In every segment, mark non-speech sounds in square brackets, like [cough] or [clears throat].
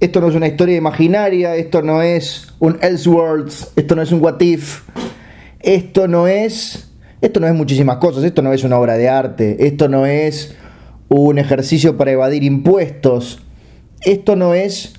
esto no es una historia imaginaria, esto no es un Elseworlds, esto no es un What If, esto no es esto no es muchísimas cosas, esto no es una obra de arte, esto no es un ejercicio para evadir impuestos, esto no es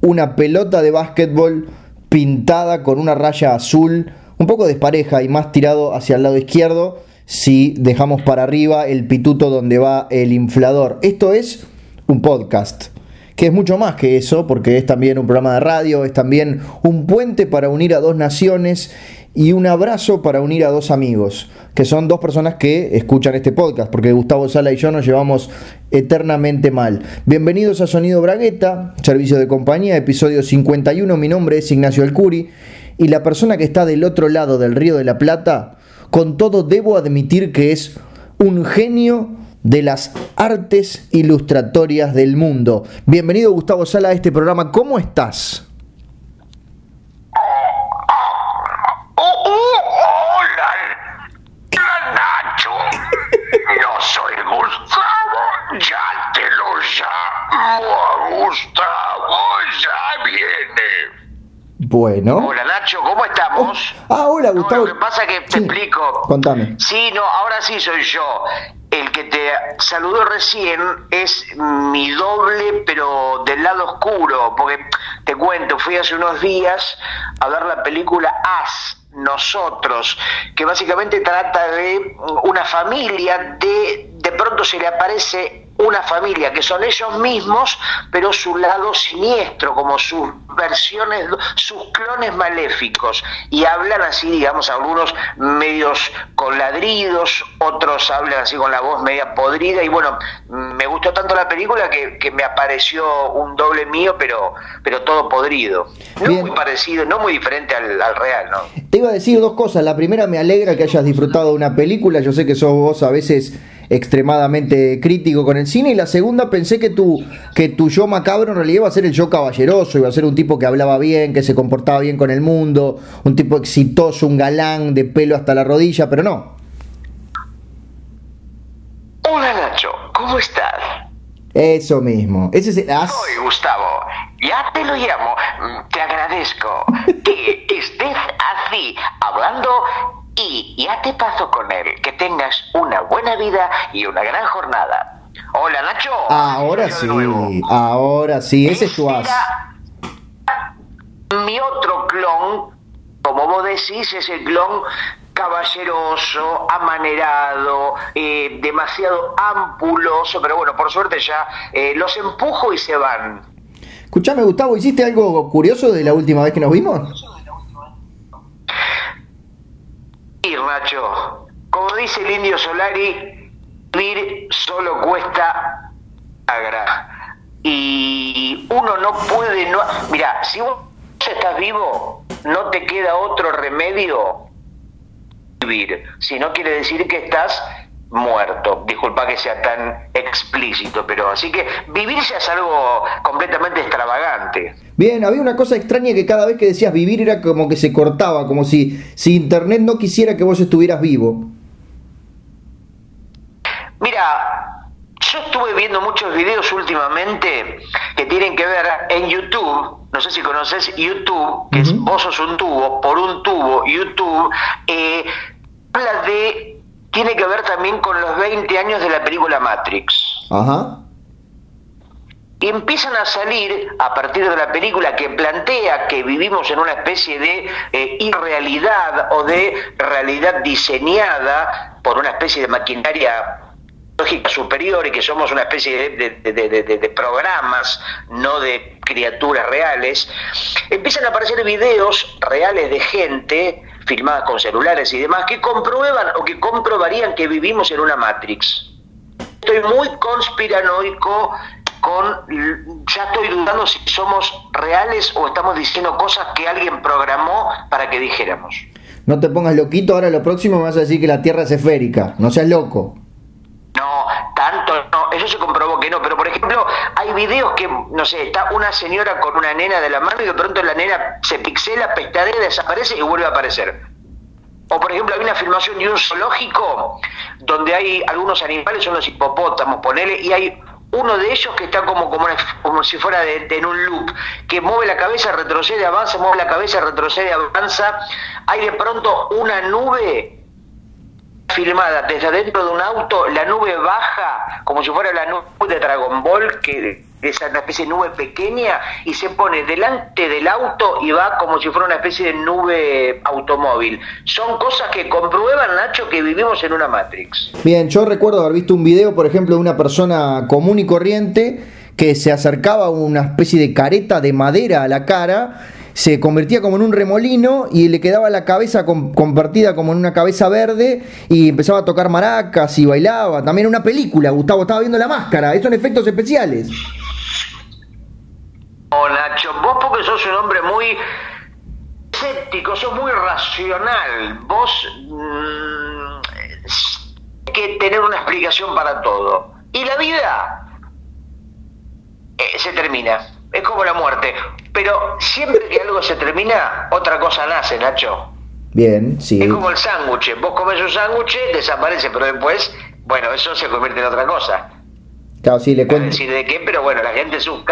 una pelota de básquetbol pintada con una raya azul, un poco despareja y más tirado hacia el lado izquierdo si dejamos para arriba el pituto donde va el inflador. Esto es un podcast que es mucho más que eso, porque es también un programa de radio, es también un puente para unir a dos naciones y un abrazo para unir a dos amigos, que son dos personas que escuchan este podcast, porque Gustavo Sala y yo nos llevamos eternamente mal. Bienvenidos a Sonido Bragueta, servicio de compañía, episodio 51. Mi nombre es Ignacio Alcuri y la persona que está del otro lado del Río de la Plata, con todo debo admitir que es un genio de las artes ilustratorias del mundo. Bienvenido Gustavo Sala a este programa. ¿Cómo estás? ya te lo llamo, Gustavo, ya viene. Bueno. Hola Nacho, ¿cómo estamos? Oh, ah, hola Gustavo. lo que pasa es que te explico. Contame. Sí, no, ahora sí soy yo. El que te saludó recién es mi doble, pero del lado oscuro, porque te cuento, fui hace unos días a ver la película As, nosotros, que básicamente trata de una familia de de pronto se le aparece una familia que son ellos mismos, pero su lado siniestro, como sus versiones, sus clones maléficos. Y hablan así, digamos, algunos medios con ladridos, otros hablan así con la voz media podrida. Y bueno, me gustó tanto la película que, me apareció un doble mío, pero, pero todo podrido. No muy parecido, no muy diferente al, al real, ¿no? Te iba a decir dos cosas. La primera, me alegra que hayas disfrutado de una película. Yo sé que sos vos a veces extremadamente crítico con el cine. Y la segunda, pensé que tu, que tu yo macabro en realidad iba a ser el yo caballeroso, iba a ser un tipo que hablaba bien, que se comportaba bien con el mundo, un tipo exitoso, un galán de pelo hasta la rodilla, pero no. Hola Nacho, ¿cómo estás? Eso mismo. Ese es el Soy Gustavo. Ya te lo llamo. Te agradezco que [laughs] estés así, hablando y ya te paso con él. Que tengas una buena vida y una gran jornada. Hola, Nacho. Ahora sí, ahora sí, ese es tu as. Mi otro clon, como vos decís, es el clon caballeroso, amanerado, eh, demasiado ampuloso, pero bueno, por suerte ya eh, los empujo y se van. Escuchame, Gustavo, ¿hiciste algo curioso de la última vez que nos vimos? Nacho. Como dice el indio Solari, vivir solo cuesta agra. Y uno no puede, no. Mira, si vos estás vivo, no te queda otro remedio vivir. Si no quiere decir que estás muerto. Disculpa que sea tan explícito, pero así que vivir ya es algo completamente extravagante. Bien, había una cosa extraña que cada vez que decías vivir era como que se cortaba, como si, si Internet no quisiera que vos estuvieras vivo. Mira, yo estuve viendo muchos videos últimamente que tienen que ver en YouTube, no sé si conoces YouTube, que es vos sos un tubo, por un tubo, YouTube, eh, habla de tiene que ver también con los 20 años de la película Matrix. Ajá. Y empiezan a salir, a partir de la película que plantea que vivimos en una especie de eh, irrealidad o de realidad diseñada por una especie de maquinaria lógica superior y que somos una especie de, programas, no de criaturas reales, empiezan a aparecer videos reales de gente filmadas con celulares y demás que comprueban o que comprobarían que vivimos en una Matrix. Estoy muy conspiranoico con ya estoy dudando si somos reales o estamos diciendo cosas que alguien programó para que dijéramos. No te pongas loquito, ahora lo próximo me vas a decir que la Tierra es esférica, no seas loco. Eso se comprobó que no, pero por ejemplo, hay videos que, no sé, está una señora con una nena de la mano y de pronto la nena se pixela, pestadea, desaparece y vuelve a aparecer. O por ejemplo, hay una filmación de un zoológico donde hay algunos animales, son los hipopótamos, ponele, y hay uno de ellos que está como, como, como si fuera de, en un loop, que mueve la cabeza, retrocede, avanza, mueve la cabeza, retrocede, avanza. Hay de pronto una nube filmada desde dentro de un auto, la nube baja como si fuera la nube de Dragon Ball, que es una especie de nube pequeña, y se pone delante del auto y va como si fuera una especie de nube automóvil. Son cosas que comprueban, Nacho, que vivimos en una Matrix. Bien, yo recuerdo haber visto un video, por ejemplo, de una persona común y corriente que se acercaba a una especie de careta de madera a la cara se convertía como en un remolino y le quedaba la cabeza convertida como en una cabeza verde y empezaba a tocar maracas y bailaba. También una película, Gustavo estaba viendo la máscara, eso son efectos especiales. Oh, Nacho, vos porque sos un hombre muy escéptico, sos muy racional, vos mm, que tener una explicación para todo. Y la vida eh, se termina es como la muerte. Pero siempre que algo se termina, otra cosa nace, Nacho. Bien, sí. Es como el sándwich. Vos comes un sándwich, desaparece, pero después, bueno, eso se convierte en otra cosa. Claro, sí, le cuento. decir de qué, pero bueno, la gente en sus,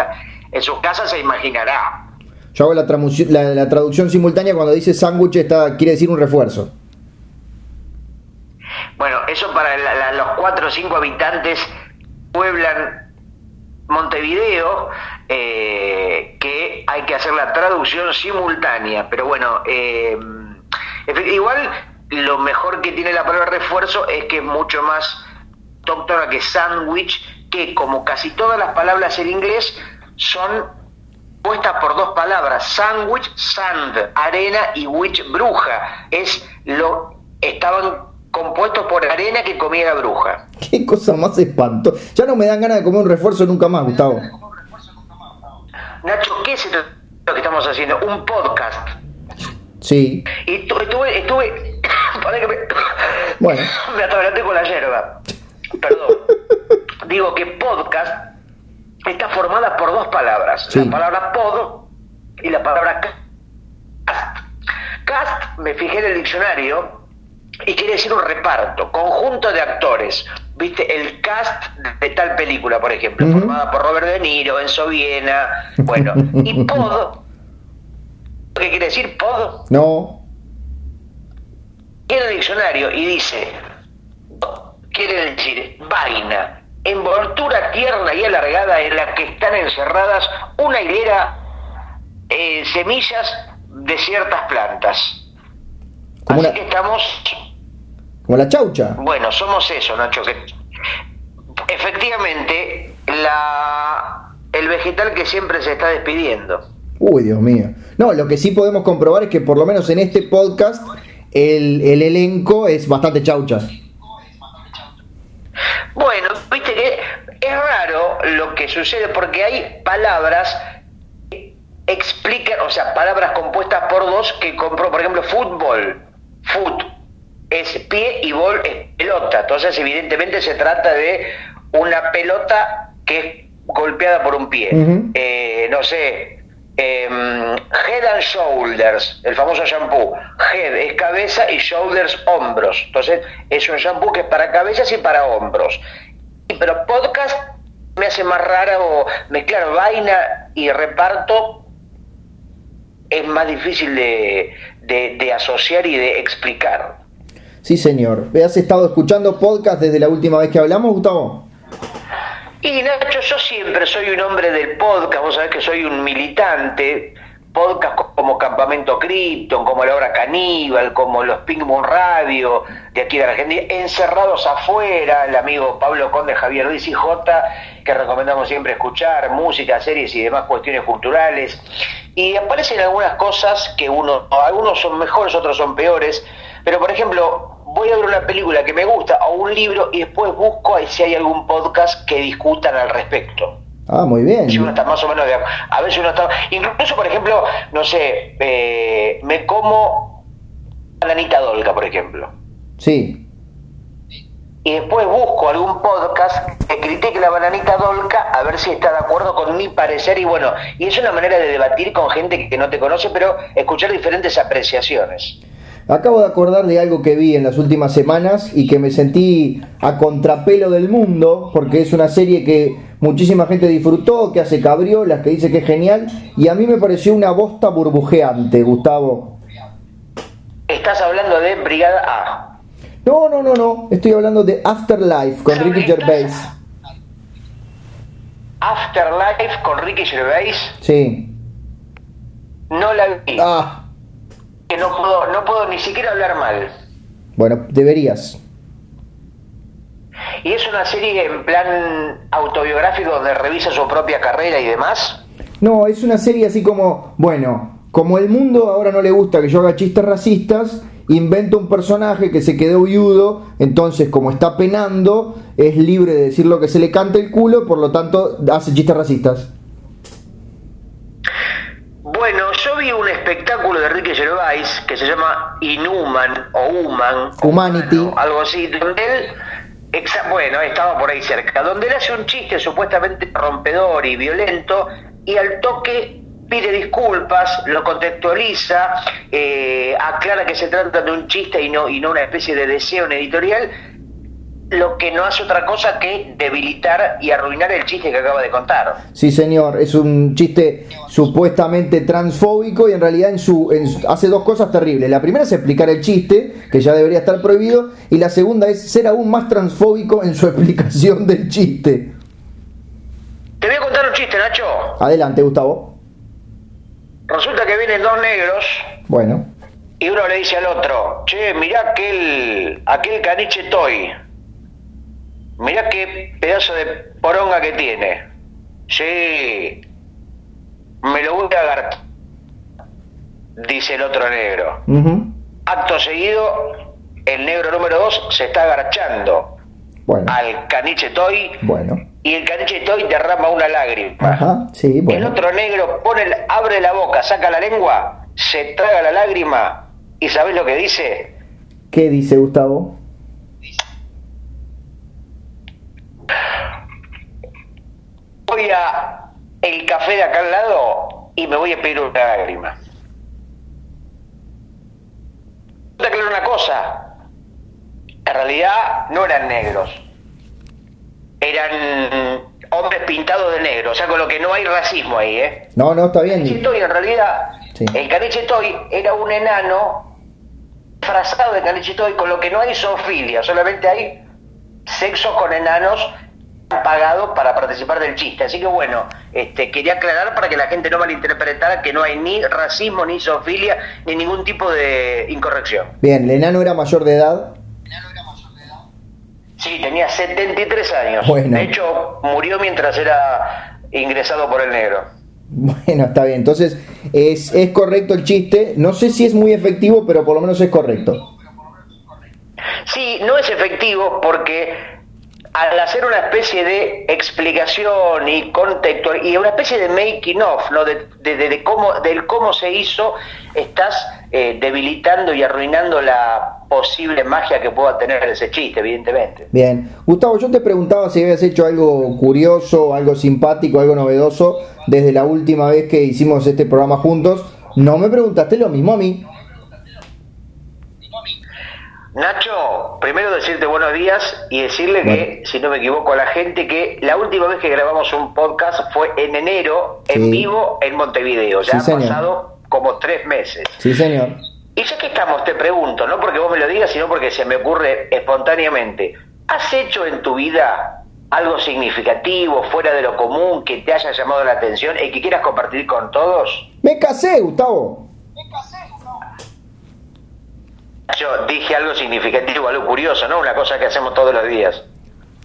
en sus casas se imaginará. Yo hago la, la, traducción simultánea cuando dice sándwich, está, quiere decir un refuerzo. Bueno, eso para los cuatro o cinco habitantes pueblan Montevideo, eh, que hay que hacer la traducción simultánea, pero bueno, eh, igual lo mejor que tiene la palabra refuerzo es que es mucho más autóctona que sandwich, que como casi todas las palabras en inglés son puestas por dos palabras, sandwich, sand, arena y witch, bruja. Es lo estaban compuestos por arena que comía la bruja. [laughs] Qué cosa más espanto. Ya no me dan ganas de comer un refuerzo nunca más, Gustavo. Nacho, ¿qué es lo que estamos haciendo? Un podcast. Sí. Y estuve, estuve, [coughs] para que me, [coughs] bueno. me atraganté con la hierba. Perdón. [laughs] Digo que podcast está formada por dos palabras. La palabra pod y la palabra cast. Cast, me fijé en el diccionario, y quiere decir un reparto, conjunto de actores. ¿Viste? El cast de tal película, por ejemplo, formada por Robert De Niro, Enzo Viena, bueno. Y [laughs] pod, ¿qué quiere decir pod? No. Tiene el diccionario y dice, quiere decir vaina, envoltura tierna y alargada en la que están encerradas una hilera eh, semillas de ciertas plantas. Así que estamos como la chaucha. Bueno, somos eso, Nacho, que efectivamente la el vegetal que siempre se está despidiendo. Uy, Dios mío. No, lo que sí podemos comprobar es que por lo menos en este podcast el, elenco es bastante chaucha. Bueno, viste que es raro lo que sucede porque hay palabras que explican, o sea, palabras compuestas por dos que compró, por ejemplo, fútbol, foot, es pie y bol es pelota. Entonces, evidentemente se trata de una pelota que es golpeada por un pie. Eh, no sé, em, head and shoulders, el famoso shampoo. Head es cabeza y shoulders hombros. Entonces, es un shampoo que es para cabezas y para hombros. Pero podcast me hace más raro mezclar vaina y reparto es más difícil de, de asociar y de explicar. Sí, señor. ¿Has estado escuchando podcast desde la última vez que hablamos, Gustavo? Y Nacho, yo siempre soy un hombre del podcast, vos sabés que soy un militante, podcast como Campamento Krypton, como La Hora Caníbal, como los Pink Moon Radio de aquí de Argentina, encerrados afuera, el amigo Pablo Conde, Javier Ruiz y J, que recomendamos siempre escuchar, música, series y demás cuestiones culturales. Y aparecen algunas cosas que uno, algunos son mejores, otros son peores, pero, por ejemplo, voy a ver una película que me gusta o un libro y después busco si hay algún podcast que discutan al respecto. Ah, muy bien. Si uno está más o menos de A veces uno está. Incluso, por ejemplo, no sé, eh, me como bananita dolca, por ejemplo. Sí. Y después busco algún podcast que critique la bananita dolca a ver si está de acuerdo con mi parecer. Y bueno, y es una manera de debatir con gente que no te conoce, pero escuchar diferentes apreciaciones. Acabo de acordar de algo que vi en las últimas semanas y que me sentí a contrapelo del mundo, porque es una serie que muchísima gente disfrutó, que hace cabriolas, que dice que es genial, y a mí me pareció una bosta burbujeante, Gustavo. Estás hablando de Brigada A. No, no, no, no, estoy hablando de Afterlife con Ricky Gervais. Afterlife con Ricky Gervais. Sí. No la vi. Ah, Que no puedo, no puedo ni siquiera hablar mal. bueno, deberías. ¿Y es una serie en plan autobiográfico donde revisa su propia carrera y demás? No, es una serie así como, bueno, como el mundo ahora no le gusta que yo haga chistes racistas, invento un personaje que se quedó viudo, entonces como está penando, es libre de decir lo que se le cante el culo, por lo tanto hace chistes racistas. Bueno, yo vi un espectáculo de Ricky Gervais que se llama Inhuman o Human. Humanity. Humano, algo así, donde él, bueno, estaba por ahí cerca, donde él hace un chiste supuestamente rompedor y violento y al toque pide disculpas, lo contextualiza, eh, aclara que se trata de un chiste y no, y no una especie de deseo en editorial, lo que no hace otra cosa que debilitar y arruinar el chiste que acaba de contar. Sí, señor, es un chiste supuestamente transfóbico y en realidad en su, en hace dos cosas terribles. La primera es explicar el chiste, que ya debería estar prohibido, y la segunda es ser aún más transfóbico en su [laughs] explicación del chiste. Te voy a contar un chiste, Nacho. Adelante, Gustavo. Resulta que vienen dos negros Bueno, y uno le dice al otro, che, mirá aquel, aquel caniche toy. Mirá qué pedazo de poronga que tiene. Sí, me lo voy a agarrar, dice el otro negro. Acto seguido, el negro número dos se está agarchando bueno, al caniche toy bueno. y el caniche toy derrama una lágrima. Ajá, sí, El bueno. otro negro pone, el- abre la boca, saca la lengua, se traga la lágrima y ¿sabes lo que dice? ¿Qué dice Gustavo? Voy a el café de acá al lado y me voy a pedir una lágrima. Que era una cosa. En realidad no eran negros. Eran hombres pintados de negro. O sea, con lo que no hay racismo ahí, ¿eh? No, no, está bien. Toy, en realidad, Sí. el caniche Toy era un enano disfrazado de caniche Toy, con lo que no hay zoofilia, solamente hay sexo con enanos pagado para participar del chiste. Así que bueno, este, quería aclarar para que la gente no malinterpretara que no hay ni racismo, ni zoofilia, ni ningún tipo de incorrección. Bien, el enano era mayor de edad. Sí, tenía 73 años. Bueno. De hecho, murió mientras era ingresado por el negro. Bueno, está bien. Entonces, es, es correcto el chiste. No sé si es muy efectivo, pero por lo menos es correcto. Sí, no es efectivo porque al hacer una especie de explicación y contextual y una especie de making of, ¿no? De, de- de- cómo, del cómo se hizo, estás eh, debilitando y arruinando la posible magia que pueda tener ese chiste, evidentemente. Bien. Gustavo, yo te preguntaba si habías hecho algo curioso, algo simpático, algo novedoso desde la última vez que hicimos este programa juntos. No me preguntaste lo mismo a mí. Nacho, primero decirte buenos días y decirle Bueno. que, si no me equivoco, a la gente que la última vez que grabamos un podcast fue en enero, en vivo, en Montevideo. Ya Sí, han señor. pasado como tres meses. Sí, señor. Y ya que estamos, te pregunto, no porque vos me lo digas, sino porque se me ocurre espontáneamente. ¿Has hecho en tu vida algo significativo, fuera de lo común, que te haya llamado la atención y que quieras compartir con todos? Me casé, Gustavo. Yo dije algo significativo, algo curioso, ¿no? Una cosa que hacemos todos los días.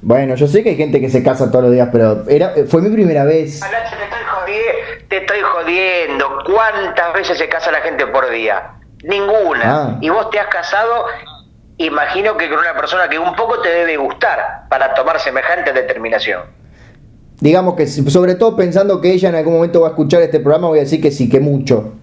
Bueno, yo sé que hay gente que se casa todos los días, pero era, fue mi primera vez. Nacho, te estoy, jodiendo, te estoy jodiendo. ¿Cuántas veces se casa la gente por día? Ninguna. Ah. Y vos te has casado, imagino que con una persona que un poco te debe gustar para tomar semejante determinación. Digamos que, sobre todo pensando que ella en algún momento va a escuchar este programa, voy a decir que sí, que mucho.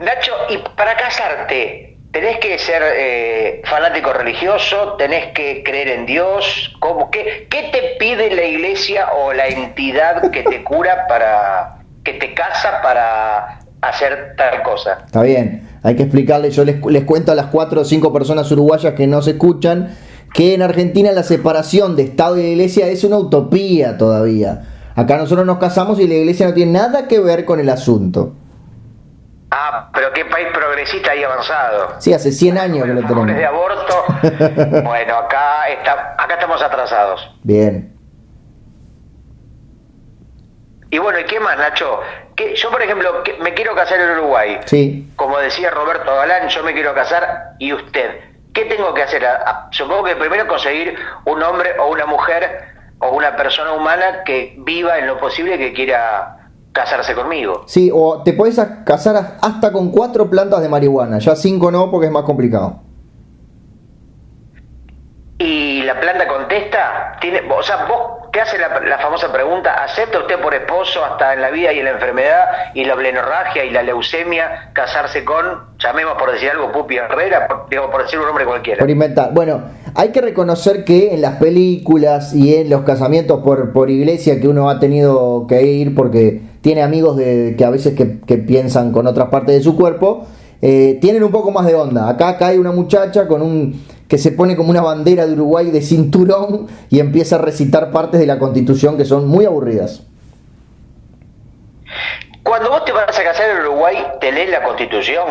Nacho, y para casarte, ¿tenés que ser eh, fanático religioso? ¿Tenés que creer en Dios? ¿Cómo? ¿Qué, ¿Qué te pide la iglesia o la entidad que te cura para, que te casa para hacer tal cosa? Está bien, hay que explicarle, yo les, les cuento a las cuatro o cinco personas uruguayas que no se escuchan que en Argentina la separación de Estado y de Iglesia es una utopía todavía. Acá nosotros nos casamos y la Iglesia no tiene nada que ver con el asunto. Ah, pero qué país progresista y avanzado. Sí, hace 100 años que lo tenemos. de aborto. [laughs] bueno, acá, está, acá estamos atrasados. Bien. Y bueno, ¿y qué más, Nacho? Que yo, por ejemplo, me quiero casar en Uruguay. Sí. Como decía Roberto Galán, yo me quiero casar y usted. ¿Qué tengo que hacer? Supongo que primero conseguir un hombre o una mujer o una persona humana que viva en lo posible que quiera casarse conmigo. Sí, o te puedes casar hasta con cuatro plantas de marihuana, ya cinco no porque es más complicado. Y la planta contesta, tiene, o sea, vos te hace la, famosa pregunta, ¿acepta usted por esposo hasta en la vida y en la enfermedad y la blenorragia y la leucemia casarse con, llamemos por decir algo, Pupi Herrera, por, digo, por decir un hombre cualquiera? Por inventar. Bueno, hay que reconocer que en las películas y en los casamientos por, por iglesia que uno ha tenido que ir porque tiene amigos de, que a veces que, piensan con otras partes de su cuerpo, eh, tienen un poco más de onda. Acá cae una muchacha con un que se pone como una bandera de Uruguay de cinturón y empieza a recitar partes de la constitución que son muy aburridas. Cuando vos te vas a casar en Uruguay, ¿te lees la constitución?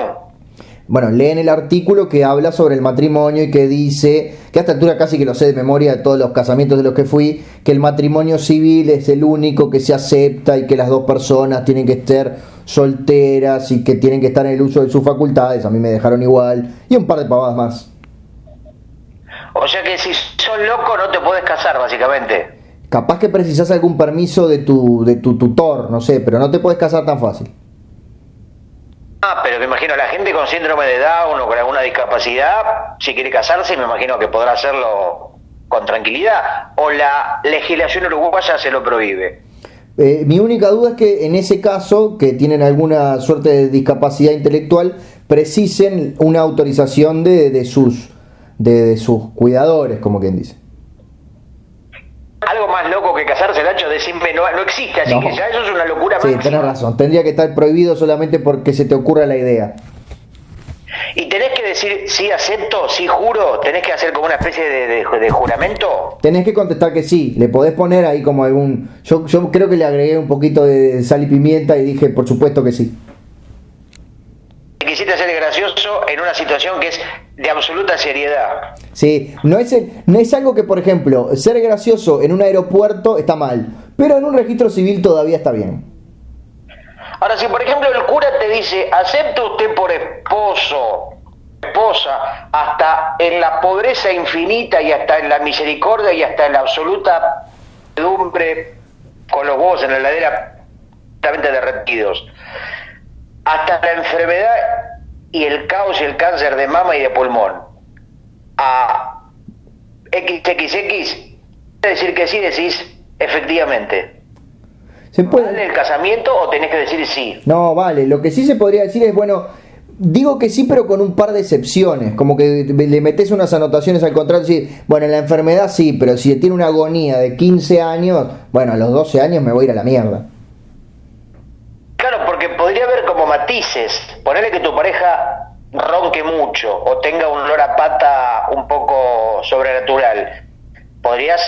Bueno, leen el artículo que habla sobre el matrimonio y que dice, que a esta altura casi que lo sé de memoria de todos los casamientos de los que fui, que el matrimonio civil es el único que se acepta y que las dos personas tienen que estar solteras y que tienen que estar en el uso de sus facultades, a mí me dejaron igual, y un par de pavadas más. O sea que si sos loco no te puedes casar, básicamente. Capaz que precisas algún permiso de tu, de tu tutor, no sé, pero no te puedes casar tan fácil. Ah, pero me imagino la gente con síndrome de Down o con alguna discapacidad, si quiere casarse, me imagino que podrá hacerlo con tranquilidad. O la legislación uruguaya se lo prohíbe. Eh, mi única duda es que en ese caso, que tienen alguna suerte de discapacidad intelectual, precisen una autorización de, de sus, de sus cuidadores, como quien dice algo más loco que casarse, Nacho, decirme no, no existe, así que ya eso es una locura Sí, tenés razón, tendría que estar prohibido solamente porque se te ocurra la idea. Y tenés que decir sí acepto, sí juro, tenés que hacer como una especie de, juramento. Tenés que contestar que sí, le podés poner ahí como algún... Yo, yo creo que le agregué un poquito de sal y pimienta y dije por supuesto que sí. Quisiste ser gracioso en una situación que es de absoluta seriedad. Sí, no es, no es algo que, por ejemplo, ser gracioso en un aeropuerto está mal, pero en un registro civil todavía está bien. Ahora, si por ejemplo el cura te dice, acepta usted por esposo, esposa, hasta en la pobreza infinita y hasta en la misericordia y hasta en la absoluta pedumbre con los huevos en la heladera completamente derretidos hasta la enfermedad y el caos y el cáncer de mama y de pulmón a XXX, decir que sí, decís efectivamente. ¿Se puede? ¿Vale el casamiento o tenés que decir sí? No, vale. Lo que sí se podría decir es, bueno, digo que sí, pero con un par de excepciones. Como que le metes unas anotaciones al contrato y decir, bueno, en la enfermedad sí, pero si tiene una agonía de 15 años, bueno, a los 12 años me voy a ir a la mierda podría haber como matices. Ponerle que tu pareja ronque mucho o tenga un olor a pata un poco sobrenatural. Podrías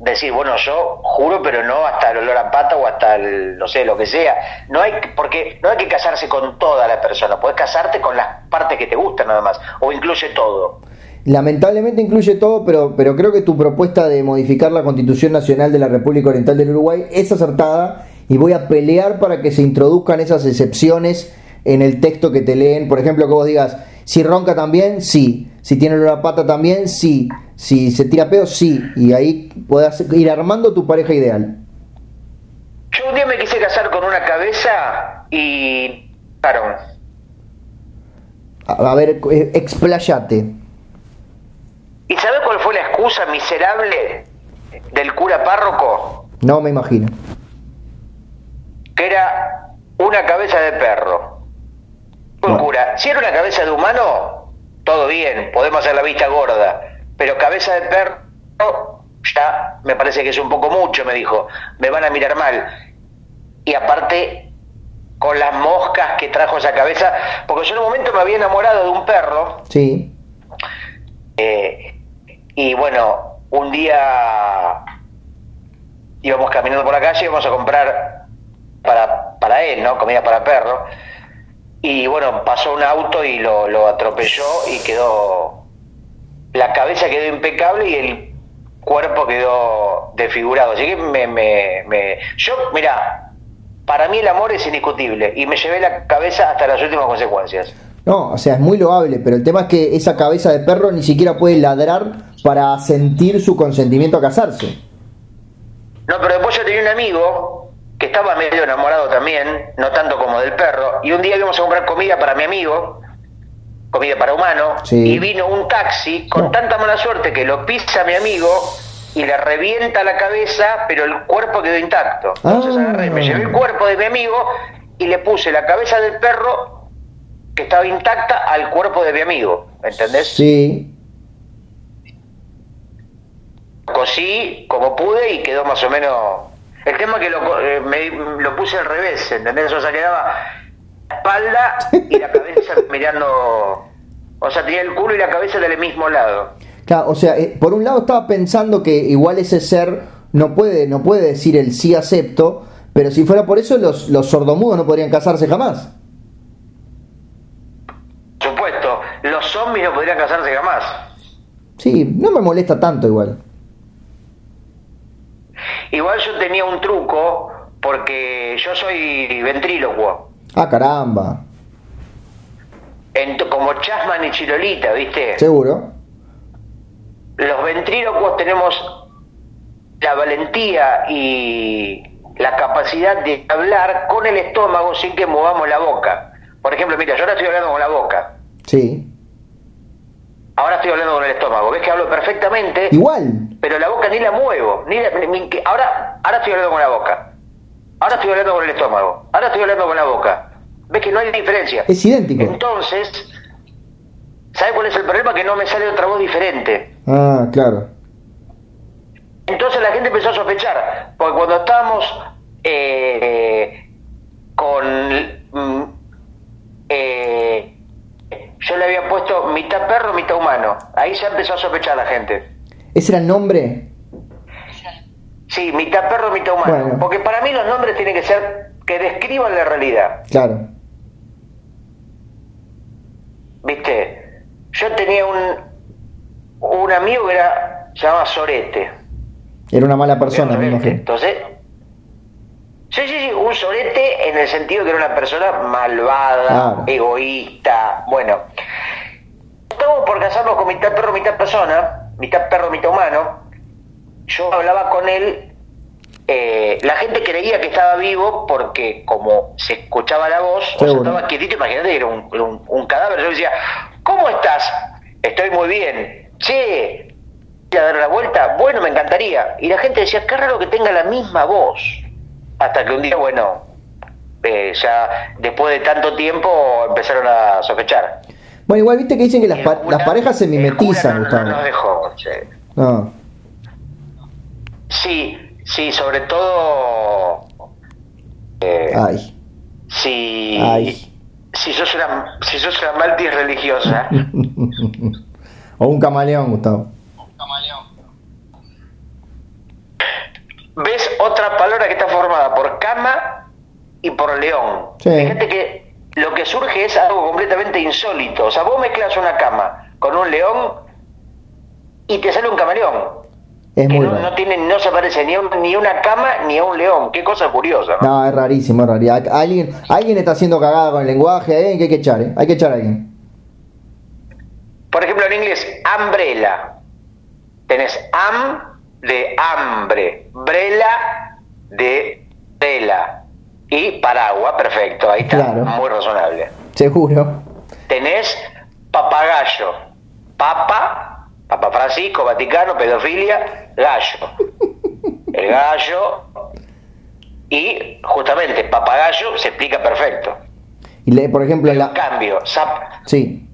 decir, bueno, yo juro, pero no hasta el olor a pata o hasta el, no sé, lo que sea. No hay, porque no hay que casarse con toda la persona, puedes casarte con las partes que te gustan nada más, o incluye todo. Lamentablemente incluye todo, pero, pero creo que tu propuesta de modificar la Constitución Nacional de la República Oriental del Uruguay es acertada y voy a pelear para que se introduzcan esas excepciones en el texto que te leen. Por ejemplo, que vos digas, si ronca también, sí. Si tiene la pata también, sí. Si se tira pedo, sí. Y ahí puedas ir armando tu pareja ideal. Yo un día me quise casar con una cabeza y... Claro. A, ver, eh, explayate. ¿Y sabes cuál fue la excusa miserable del cura párroco? No me imagino que era una cabeza de perro. Cura, si era una cabeza de humano, todo bien, podemos hacer la vista gorda, pero cabeza de perro, ya me parece que es un poco mucho, me dijo, me van a mirar mal. Y aparte, con las moscas que trajo esa cabeza, porque yo en un momento me había enamorado de un perro. Sí. Eh, Y bueno, un día íbamos caminando por la calle, íbamos a comprar para, para él, ¿no? Comida para perro. Y bueno, pasó un auto y lo, lo atropelló y quedó. La cabeza quedó impecable y el cuerpo quedó desfigurado. Así que me. me, me yo, mira, para mí el amor es indiscutible y me llevé la cabeza hasta las últimas consecuencias. No, o sea, es muy loable, pero el tema es que esa cabeza de perro ni siquiera puede ladrar para sentir su consentimiento a casarse. No, pero después yo tenía un amigo que estaba medio enamorado también, no tanto como del perro, y un día íbamos a comprar comida para mi amigo, comida para humano, Sí. y vino un taxi con No. tanta mala suerte que lo pisa mi amigo y le revienta la cabeza, pero el cuerpo quedó intacto. Entonces Ah. agarré, me llevé el cuerpo de mi amigo y le puse la cabeza del perro que estaba intacta al cuerpo de mi amigo, ¿entendés? Sí. cosí como pude y quedó más o menos. El tema es que lo, eh, me- lo puse al revés, ¿entendés? O sea, quedaba la espalda y la cabeza [laughs] mirando. O sea, tenía el culo y la cabeza del mismo lado. Claro, o sea, eh, por un lado estaba pensando que igual ese ser no puede, no puede decir el sí acepto, pero si fuera por eso los, los sordomudos no podrían casarse jamás. Por supuesto, los zombies no podrían casarse jamás. Sí, no me molesta tanto igual. Igual yo tenía un truco porque yo soy ventrílocuo. Ah, caramba. Como Chasman y Chirolita, ¿viste? ¿Seguro? los ventrílocos tenemos la valentía y la capacidad de hablar con el estómago sin que movamos la boca. Por ejemplo, mira, yo ahora estoy hablando con la boca, Sí. Ahora estoy hablando con el estómago. ¿Ves que hablo perfectamente? Igual. Pero la boca ni la muevo. Ni la- ni- que- ahora, ahora estoy hablando con la boca. Ahora estoy hablando con el estómago. Ahora estoy hablando con la boca. ¿Ves que no hay diferencia? Es idéntico. Entonces, ¿sabes cuál es el problema? Que no me sale otra voz diferente. Ah, claro. Entonces la gente empezó a sospechar, porque cuando estábamos eh, con... mm, eh, yo le había puesto mitad perro, mitad humano. Ahí ya empezó a sospechar la gente. ¿Ese era el nombre? Sí, mitad perro, mitad humano. Bueno. Porque para mí los nombres tienen que ser que describan la realidad. Claro. ¿Viste? Yo tenía un, un amigo que era, se llamaba Sorete. Era una mala persona, me Sorete. imagino. Entonces, sí, sí, sí, un sorete en el sentido que era una persona malvada, Claro. egoísta. Bueno, estamos por casarnos con mitad perro, mitad persona, mitad perro, mitad humano. Yo hablaba con él. eh, la gente creía que estaba vivo porque como se escuchaba la voz, o sea, estaba quietito, imagínate que era un, un- un cadáver. Yo decía, ¿cómo estás? Estoy muy bien. Che, ir a dar la vuelta? Bueno, me encantaría. Y la gente decía, qué raro que tenga la misma voz. Hasta que un día, bueno, eh, ya después de tanto tiempo empezaron a sospechar. Bueno, igual viste que dicen que las, El pa- cura- las parejas se mimetizan, no- no- Gustavo. no nos dejó, che. No. Sí, sí, sobre todo... eh, Ay. si, Ay. si sos una si sos una religiosa [laughs] o un camaleón, Gustavo. Ves otra palabra que está formada por cama y por león. Sí. Fíjate que lo que surge es algo completamente insólito. O sea, vos mezclas una cama con un león y te sale un camaleón. Es que muy no, no tiene, no se parece ni a, un- ni una cama ni a un león. Qué cosa curiosa, ¿no? No, es rarísimo, es rarísimo. Alguien, alguien está haciendo cagada con el lenguaje, que hay que echar, ¿eh? Hay que echar a alguien. Por ejemplo, en inglés, umbrella. Tenés am de hambre, brela de tela y paraguas, perfecto, ahí está, Claro. muy razonable. Seguro. Tenés papagayo, papa, papa Francisco, Vaticano, pedofilia, gallo. [laughs] El gallo y justamente papagayo se explica perfecto. Y le, por ejemplo, en la... cambio, Sí.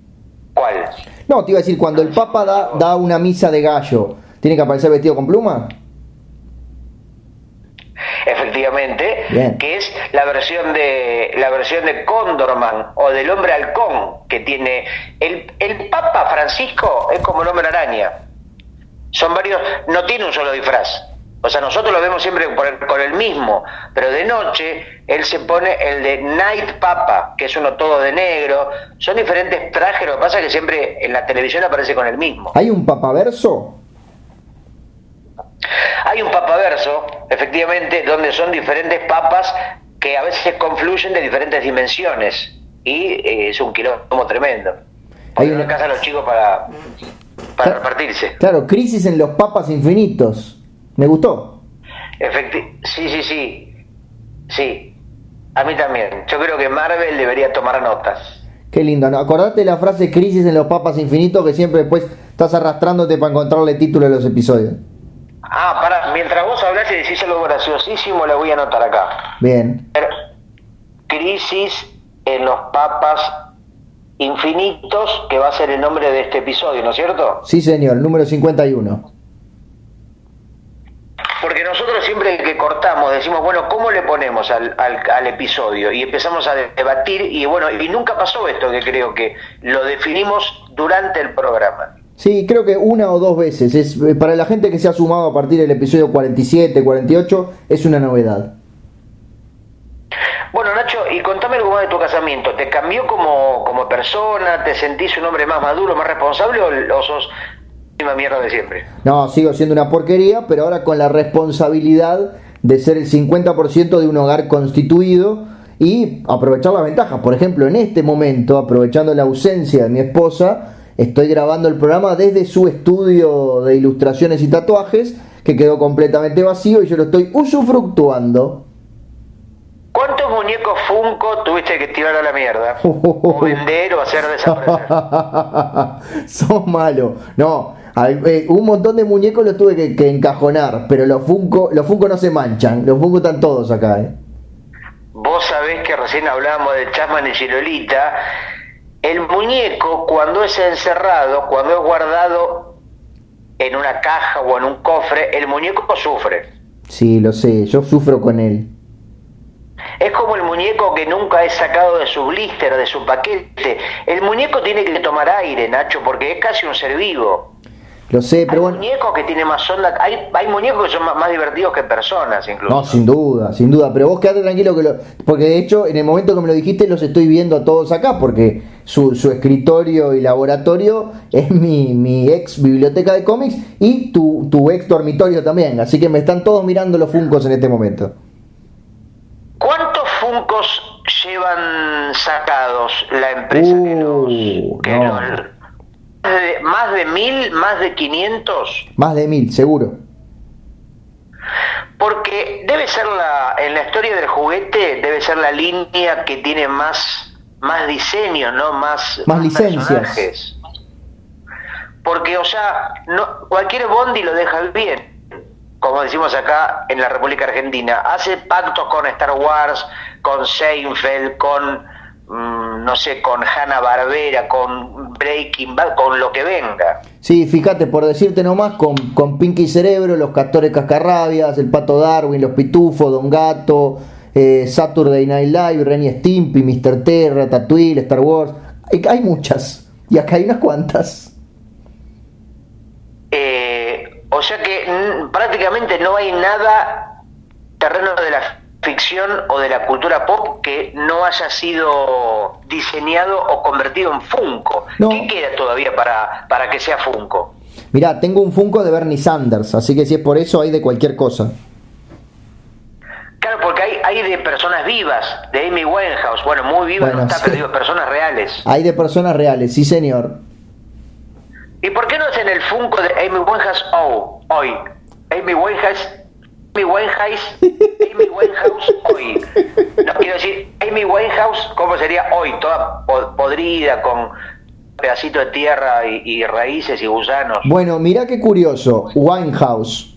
¿cuál? No, te iba a decir, cuando el Papa da, da una misa de gallo, ¿tiene que aparecer vestido con pluma? efectivamente, Bien. que es la versión de la versión de Condorman o del hombre halcón que tiene el, el Papa Francisco es como el hombre araña. son varios, no tiene un solo disfraz. O sea, nosotros lo vemos siempre con el, mismo, pero de noche él se pone el de Night Papa, que es uno todo de negro. Son diferentes trajes, lo que pasa es que siempre en la televisión aparece con el mismo. ¿Hay un papaverso? Hay un papaverso, efectivamente, donde son diferentes papas que a veces confluyen de diferentes dimensiones. Y eh, es un quilombo tremendo. Hay una casa a los chicos para, para repartirse. Claro, crisis en los papas infinitos. Me gustó. sí, sí, sí. Sí. A mí también. Yo creo que Marvel debería tomar notas. Qué lindo, ¿no? Acordate la frase crisis en los papas infinitos que siempre después estás arrastrándote para encontrarle título a los episodios. Ah, para, mientras vos hablas y decís algo graciosísimo, lo voy a anotar acá. Bien. Crisis en los papas infinitos, que va a ser el nombre de este episodio, ¿no es cierto? Sí, señor, número 51. Porque nosotros siempre que cortamos decimos, bueno, ¿cómo le ponemos al, al, episodio? Y empezamos a debatir y bueno, y nunca pasó esto que creo que lo definimos durante el programa. Sí, creo que una o dos veces. Es, eh, para la gente que se ha sumado a partir del episodio 47, 48, es una novedad. Bueno, Nacho, y contame algo más de tu casamiento. ¿Te cambió como, como persona? ¿Te sentís un hombre más maduro, más responsable o sos mierda de siempre. No, sigo siendo una porquería, pero ahora con la responsabilidad de ser el 50% de un hogar constituido y aprovechar las ventajas. Por ejemplo, en este momento, aprovechando la ausencia de mi esposa, estoy grabando el programa desde su estudio de ilustraciones y tatuajes, que quedó completamente vacío y yo lo estoy usufructuando. ¿Cuántos muñecos Funko tuviste que tirar a la mierda? o vender o hacer desaparecer. [laughs] Son malos. No, eh, un montón de muñecos los tuve que, encajonar, pero los Funko, los Funko no se manchan, los Funko están todos acá. Eh. Vos sabés que recién hablábamos de Chasman y Chirolita. El muñeco, cuando es encerrado, cuando es guardado en una caja o en un cofre, el muñeco sufre. Sí, lo sé, yo sufro con él. Es como el muñeco que nunca es sacado de su blister, de su paquete. El muñeco tiene que tomar aire, Nacho, porque es casi un ser vivo. Lo sé, pero hay muñecos que tienen más onda, hay, hay muñecos que son más, divertidos que personas incluso. No, sin duda, sin duda, pero vos quedate tranquilo que lo, porque de hecho en el momento que me lo dijiste los estoy viendo a todos acá porque su, su escritorio y laboratorio es mi, mi ex biblioteca de cómics y tu, tu ex dormitorio también, así que me están todos mirando los funcos en este momento. ¿Cuántos funcos llevan sacados la empresa que los, uh, ¿Más de mil? ¿Más de 500? Más de mil, seguro. Porque debe ser la, en la historia del juguete, debe ser la línea que tiene más, más diseño, ¿no? Más, más, licencias. Porque, o sea, no, cualquier Bondi lo deja bien, como decimos acá en la República Argentina. Hace pactos con Star Wars, con Seinfeld, con Mm, no sé, con Hanna Barbera, con Breaking Bad, con lo que venga. Sí, fíjate, por decirte nomás, con, con Pinky Cerebro, los Castores Cascarrabias, el Pato Darwin, los Pitufos, Don Gato, eh, Saturday Night Live, Renny Stimpy, Mr. Terra, Tatooine, Star Wars. Hay, hay, muchas, y acá hay unas cuantas. Eh, o sea que prácticamente no hay nada terreno de la ficción o de la cultura pop que no haya sido diseñado o convertido en Funko. ¿Qué queda todavía para, para que sea Funko? Mirá, tengo un Funko de Bernie Sanders, así que si es por eso hay de cualquier cosa. Claro, porque hay, hay de personas vivas, de Amy Winehouse, bueno, muy vivas, no está, perdido, personas reales. Hay de personas reales, sí señor. ¿Y por qué no es en el Funko de Amy Winehouse oh, hoy? Amy Winehouse Amy Winehouse, Amy Winehouse hoy. No quiero decir Amy Winehouse, ¿cómo sería hoy? Toda podrida, con pedacito de tierra y, raíces y gusanos. Bueno, mira qué curioso, Winehouse.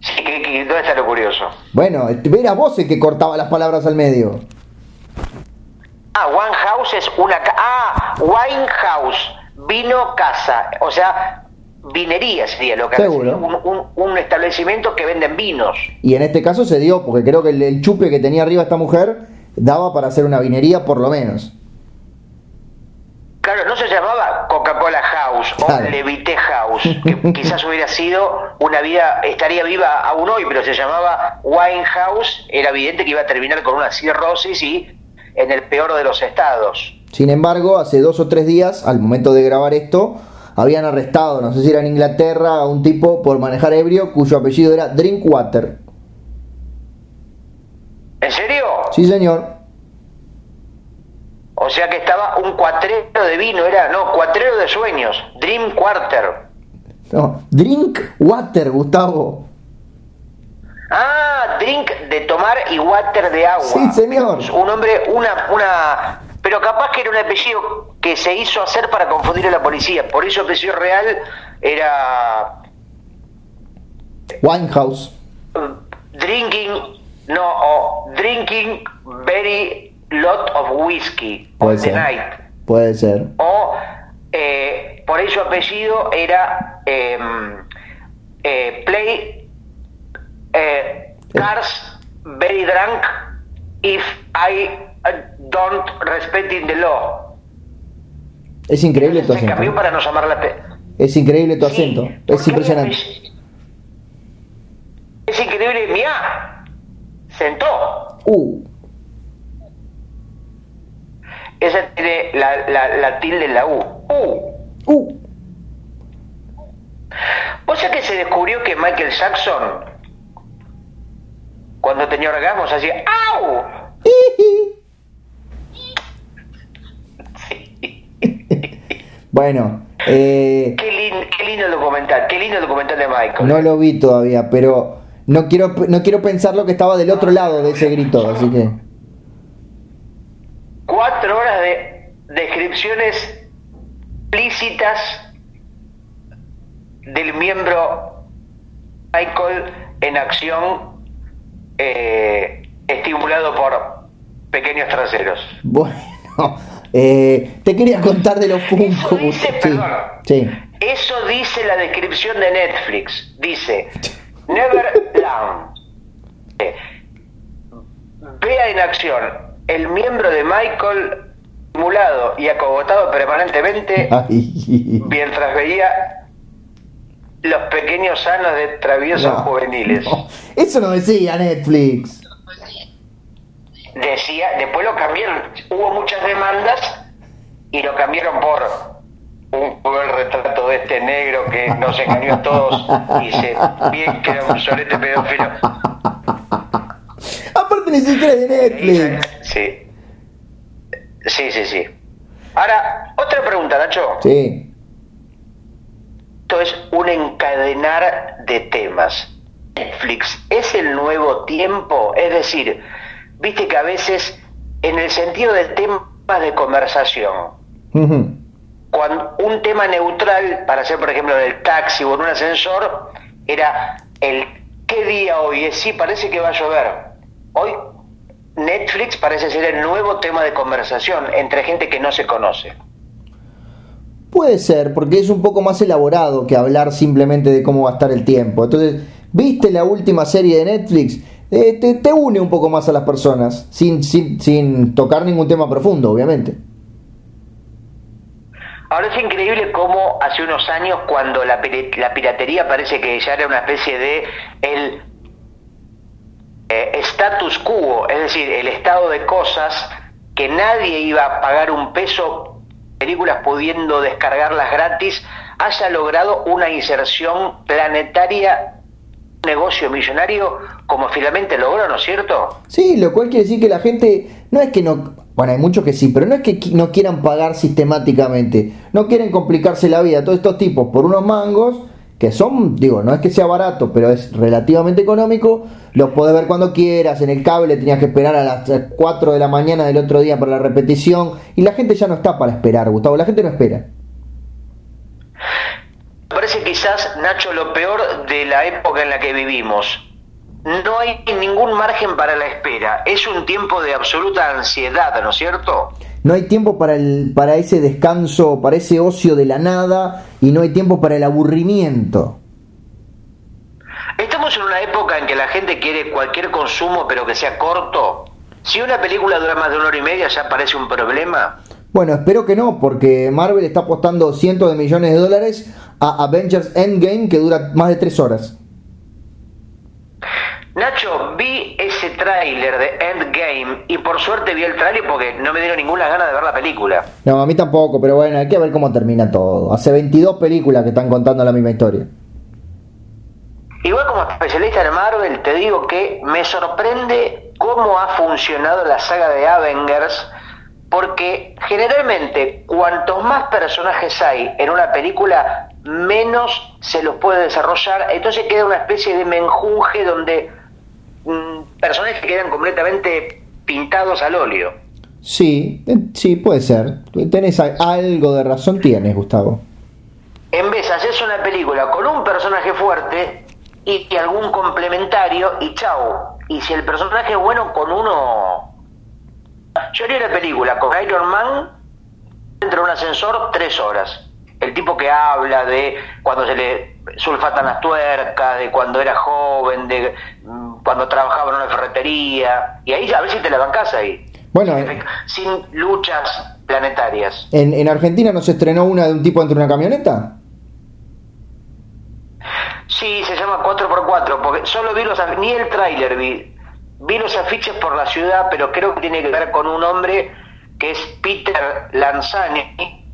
Sí, ¿dónde está lo curioso? Bueno, era vos el que cortaba las palabras al medio. Ah, Winehouse es una... Ah, Winehouse, vino casa. O sea, vinería sería lo que un, un, establecimiento que venden vinos. Y en este caso se dio, porque creo que el, chupe que tenía arriba esta mujer daba para hacer una vinería por lo menos. Claro, no se llamaba Coca-Cola House, House o Levité House, [laughs] que quizás hubiera sido una vida, estaría viva aún hoy, pero se llamaba Winehouse, era evidente que iba a terminar con una cirrosis y en el peor de los estados. Sin embargo, hace dos o tres días, al momento de grabar esto, habían arrestado, no sé si era en Inglaterra, a un tipo por manejar ebrio cuyo apellido era Drinkwater. ¿En serio? Sí, señor. O sea que estaba un cuatrero de vino, era, no, cuatrero de sueños, Dream Quarter. No, Drink Water, Gustavo. Ah, drink de tomar y water de agua. Sí, señor. Un hombre, una, una, pero capaz que era un apellido que se hizo hacer para confundir a la policía. Por eso el apellido real era Winehouse. Drinking, no, o drinking very lot of whiskey Puede on the ser. night. Puede ser. O eh, por ahí su apellido era em, eh, Play eh, Cars Very Drunk If I Don't Respecting the Law. Es increíble tu Se cambió acento. para no llamar la Es increíble tu acento. Es impresionante. Es, increíble. Mira, sentó. Uh, Esa tiene la, la, la tilde en la U. U. uh. ¿Vos sabés que se descubrió que Michael Jackson, cuando tenía orgasmos, hacía ¡Au! [laughs] Bueno, eh, Qué, lin- qué lindo documental, qué lindo documental de Michael. no lo vi todavía, pero no quiero, no quiero pensar lo que estaba del otro lado de ese grito, así que. Cuatro horas de descripciones explícitas del miembro Michael en acción eh, estimulado por pequeños traseros. [laughs] Bueno, eh, te quería contar de los Eso Funko. dice, Sí, perdón, sí. eso dice la descripción de Netflix. Dice, [laughs] Neverland. Eh, Vea en acción el miembro de Michael simulado y acogotado permanentemente [laughs] Ay, mientras veía los pequeños sanos de traviesos no, juveniles. no. Eso no decía Netflix. Decía, después lo cambiaron, hubo muchas demandas y lo cambiaron por un cruel retrato de este negro que nos engañó a todos y se bien que era un solete pedófilo. [laughs] Aparte ni siquiera de Netflix. Sí. Sí, sí, sí. Ahora, otra pregunta, Nacho. Sí. Esto es un encadenar de temas. Netflix es el nuevo tiempo, es decir, viste que a veces en el sentido de temas de conversación, cuando un tema neutral, para hacer por ejemplo en el taxi o en un ascensor, era el ¿qué día hoy es? Sí, parece que va a llover. Hoy Netflix parece ser el nuevo tema de conversación entre gente que no se conoce. Puede ser, porque es un poco más elaborado que hablar simplemente de cómo va a estar el tiempo. Entonces, ¿viste la última serie de Netflix? Eh, te, une un poco más a las personas, sin, sin, sin tocar ningún tema profundo, obviamente. Ahora es increíble cómo hace unos años cuando la, la piratería parece que ya era una especie de el eh, status quo, es decir, el estado de cosas que nadie iba a pagar un peso, películas pudiendo descargarlas gratis, haya logrado una inserción planetaria, negocio millonario como finalmente logró, ¿no es cierto? Sí, lo cual quiere decir que la gente no es que no, bueno, hay muchos que sí, pero no es que no quieran pagar sistemáticamente, no quieren complicarse la vida. Todos estos tipos por unos mangos que son, digo, no es que sea barato, pero es relativamente económico, los podés ver cuando quieras, en el cable tenías que esperar a las 4 de la mañana del otro día para la repetición y la gente ya no está para esperar, Gustavo, la gente no espera. Me parece quizás, Nacho, lo peor de la época en la que vivimos. No hay ningún margen para la espera. Es un tiempo de absoluta ansiedad, ¿no es cierto? No hay tiempo para, el, para ese descanso, para ese ocio de la nada y no hay tiempo para el aburrimiento. Estamos en una época en que la gente quiere cualquier consumo, pero que sea corto. Si una película dura más de una hora y media, ya parece un problema. Bueno, espero que no, porque Marvel está apostando cientos de millones de dólares a Avengers Endgame que dura más de tres horas. Nacho, vi ese tráiler de Endgame y por suerte vi el tráiler porque no me dieron ninguna gana de ver la película. No, a mí tampoco, pero bueno, hay que ver cómo termina todo. Hace 22 películas que están contando la misma historia. Igual como especialista en Marvel, te digo que me sorprende cómo ha funcionado la saga de Avengers, porque generalmente cuantos más personajes hay en una película, menos se los puede desarrollar, entonces queda una especie de menjunje donde mm, personajes quedan completamente pintados al óleo. Sí, sí, puede ser. Tenés algo de razón, tienes, Gustavo. En vez de hacerse una película con un personaje fuerte y algún complementario y chao. Y si el personaje es bueno, con uno... Yo haría la película con Iron Man dentro de un ascensor tres horas el tipo que habla de cuando se le sulfatan las tuercas, de cuando era joven, de mm, cuando trabajaba en una ferretería, y ahí a ver si te la bancas ahí. Bueno, sin luchas planetarias. ¿En, ¿En Argentina no se estrenó una de un tipo dentro de una camioneta? Sí, se llama 4x4, porque solo vi los ni el tráiler vi. Vi los afiches por la ciudad, pero creo que tiene que ver con un hombre que es Peter Lanzani,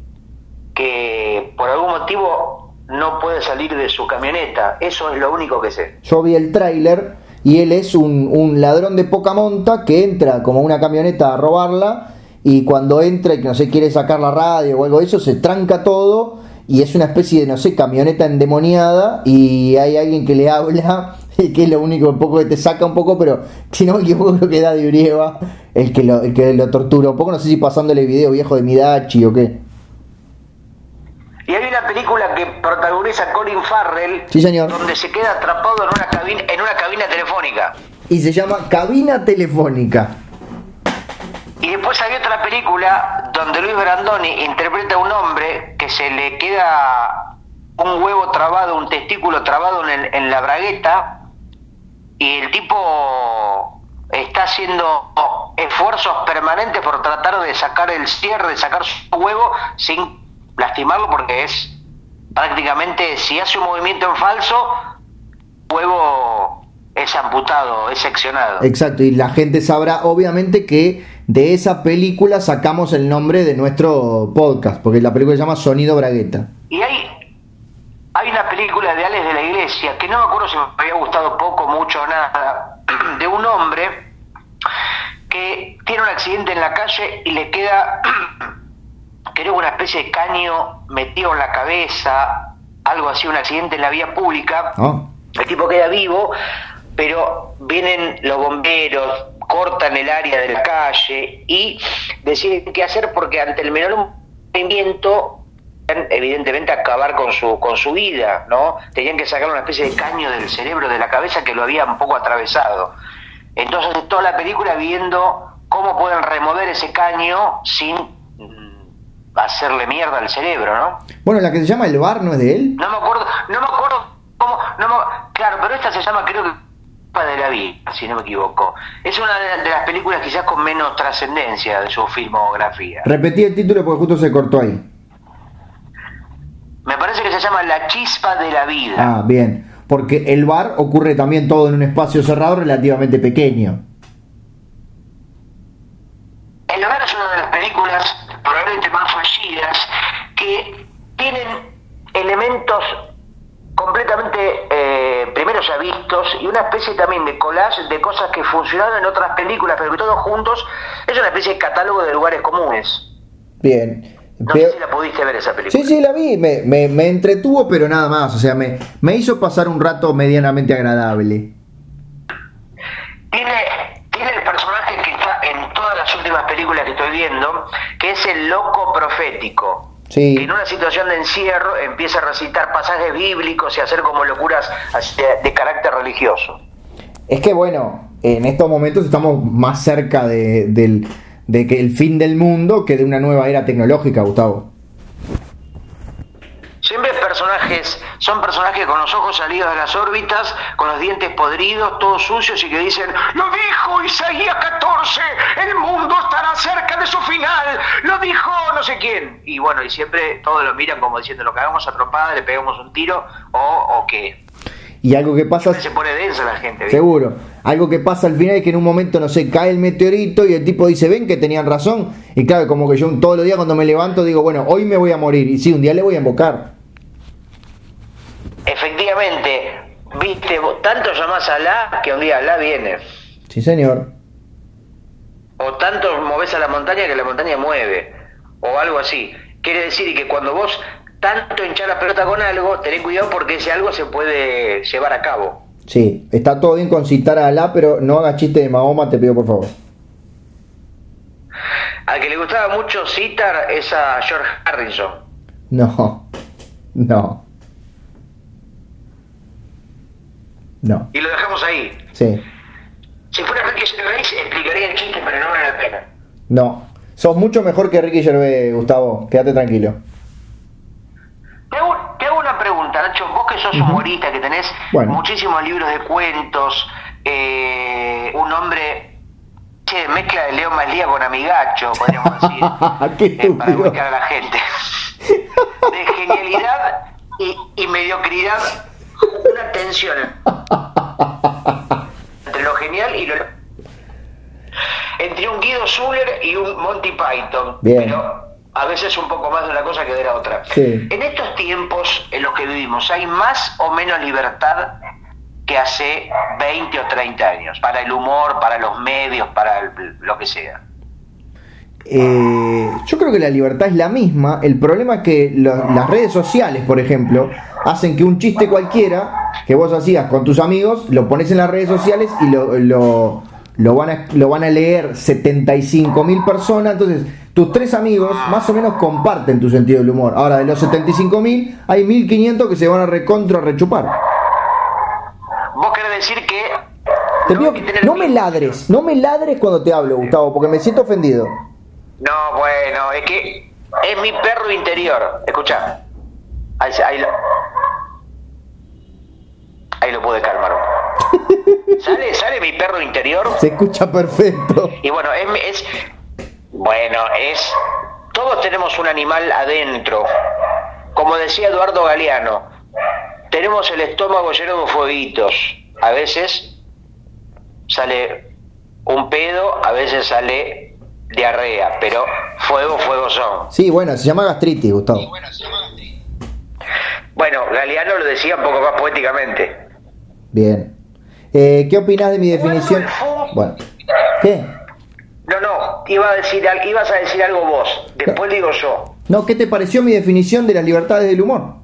que por algún motivo no puede salir de su camioneta. Eso es lo único que sé. Yo vi el tráiler y él es un, un, ladrón de poca monta que entra como una camioneta a robarla y cuando entra y que no sé quiere sacar la radio o algo de eso se tranca todo y es una especie de no sé camioneta endemoniada y hay alguien que le habla [laughs] que es lo único un poco que te saca un poco pero si no me equivoco creo que da de Urieva el que lo, el que lo tortura un poco no sé si pasándole video viejo de Midachi o qué y hay una película que protagoniza Colin Farrell, sí, señor. donde se queda atrapado en una cabina, en una cabina telefónica. Y se llama Cabina Telefónica. Y después hay otra película donde Luis Brandoni interpreta a un hombre que se le queda un huevo trabado, un testículo trabado en, en la bragueta, y el tipo está haciendo esfuerzos permanentes por tratar de sacar el cierre, de sacar su huevo sin lastimarlo porque es prácticamente, si hace un movimiento en falso, huevo es amputado, es seccionado. Exacto, y la gente sabrá obviamente que de esa película sacamos el nombre de nuestro podcast, porque la película se llama Sonido Bragueta. Y hay, hay una película de Alex de la Iglesia, que no me acuerdo si me había gustado poco, mucho o nada, [clears throat] de un hombre que tiene un accidente en la calle y le queda [clears throat] creo una especie de caño metido en la cabeza, algo así, un accidente en la vía pública. Ah. El tipo queda vivo, pero vienen los bomberos, cortan el área de la calle y deciden qué hacer porque ante el menor movimiento evidentemente acabar con su con su vida, ¿no? Tenían que sacar una especie de caño del cerebro de la cabeza que lo había un poco atravesado. Entonces toda la película viendo cómo pueden remover ese caño sin hacerle mierda al cerebro, ¿no? Bueno, la que se llama El Bar, ¿no es de él? No me acuerdo, no me acuerdo cómo, no me, claro, pero esta se llama creo que de la vida, si no me equivoco. Es una de las películas quizás con menos trascendencia de su filmografía. Repetí el título porque justo se cortó ahí. Me parece que se llama La chispa de la vida. Ah, bien. Porque el bar ocurre también todo en un espacio cerrado relativamente pequeño. El bar es una de las películas probablemente más fallidas, que tienen elementos completamente, eh, primero ya vistos, y una especie también de collage de cosas que funcionaron en otras películas, pero que todos juntos es una especie de catálogo de lugares comunes. Bien. No sé si la pudiste ver esa película. Sí, sí, la vi, me, me, me entretuvo, pero nada más, o sea, me, me hizo pasar un rato medianamente agradable. Tiene tiene el personaje que está en todas las últimas películas que estoy viendo, que es el loco profético. Sí. En una situación de encierro empieza a recitar pasajes bíblicos y a hacer como locuras de, carácter religioso. Es que bueno, en estos momentos estamos más cerca de, de que el fin del mundo que de una nueva era tecnológica, Gustavo. Siempre personajes son personajes con los ojos salidos de las órbitas, con los dientes podridos, todos sucios y que dicen, lo dijo Isaías 14, el mundo estará cerca de su final, lo dijo no sé quién. Y bueno, y siempre todos lo miran como diciendo, lo cagamos a tropada, le pegamos un tiro o, o qué. Y algo que pasa... Se pone densa la gente. Seguro. Algo que pasa al final es que en un momento, no sé, cae el meteorito y el tipo dice, ven que tenían razón. Y claro, como que yo todos los días cuando me levanto digo, bueno, hoy me voy a morir. Y sí, un día le voy a invocar. Efectivamente, viste, tanto llamás a la que un día la viene. Sí, señor. O tanto moves a la montaña que la montaña mueve. O algo así. Quiere decir que cuando vos tanto hinchar la pelota con algo, tenés cuidado porque ese algo se puede llevar a cabo. Sí, está todo bien con citar a Alá, pero no hagas chiste de Mahoma, te pido por favor. Al que le gustaba mucho citar es a George Harrison. No, [laughs] no. No. Y lo dejamos ahí. Sí. Si fuera Ricky Gervais explicaría el chiste, pero no vale la pena. No. Sos mucho mejor que Ricky Gervais, Gustavo. Quédate tranquilo. Te hago, una pregunta, Nacho. Vos que sos humorista, que tenés muchísimos libros de cuentos, eh, un hombre che, mezcla de Leo Maslía con Amigacho, podríamos [laughs] decir, eh, para ubicar a la gente. De genialidad y, mediocridad, una tensión entre lo genial y lo entre un Guido Zuller y un Monty Python. Pero a veces un poco más de una cosa que de la otra. En estos tiempos en los que vivimos, ¿hay más o menos libertad que hace 20 o 30 años? Para el humor, para los medios, para lo que sea. Eh, yo creo que la libertad es la misma. El problema es que las redes sociales, por ejemplo, hacen que un chiste cualquiera que vos hacías con tus amigos, lo pones en las redes sociales y lo, lo, lo van, a, lo van a leer 75 mil personas. Entonces, tus tres amigos más o menos comparten tu sentido del humor. Ahora, de los 75.000, hay 1.500 que se van a recontra rechupar. ¿Vos querés decir que... no, me ladres, no me ladres cuando te hablo, Gustavo, porque me siento ofendido. No, bueno, es que es mi perro interior. Escucha, ahí, ahí, lo, ahí lo pude calmar. [laughs] ¿Sale, ¿Sale mi perro interior? Se escucha perfecto. Y bueno, es, es bueno, es. Todos tenemos un animal adentro. Como decía Eduardo Galeano, tenemos el estómago lleno de fueguitos. A veces sale un pedo, a veces sale diarrea, pero fuego, fuego son. Sí, bueno, se llama gastritis, Gustavo. Sí, bueno, se llama gastritis. Bueno, Galeano lo decía un poco más poéticamente. Bien. Eh, ¿Qué opinas de mi definición? Bueno, ¿qué? No, no, iba a decir, ibas a decir algo vos, después digo yo. No, ¿qué te pareció mi definición de las libertades del humor?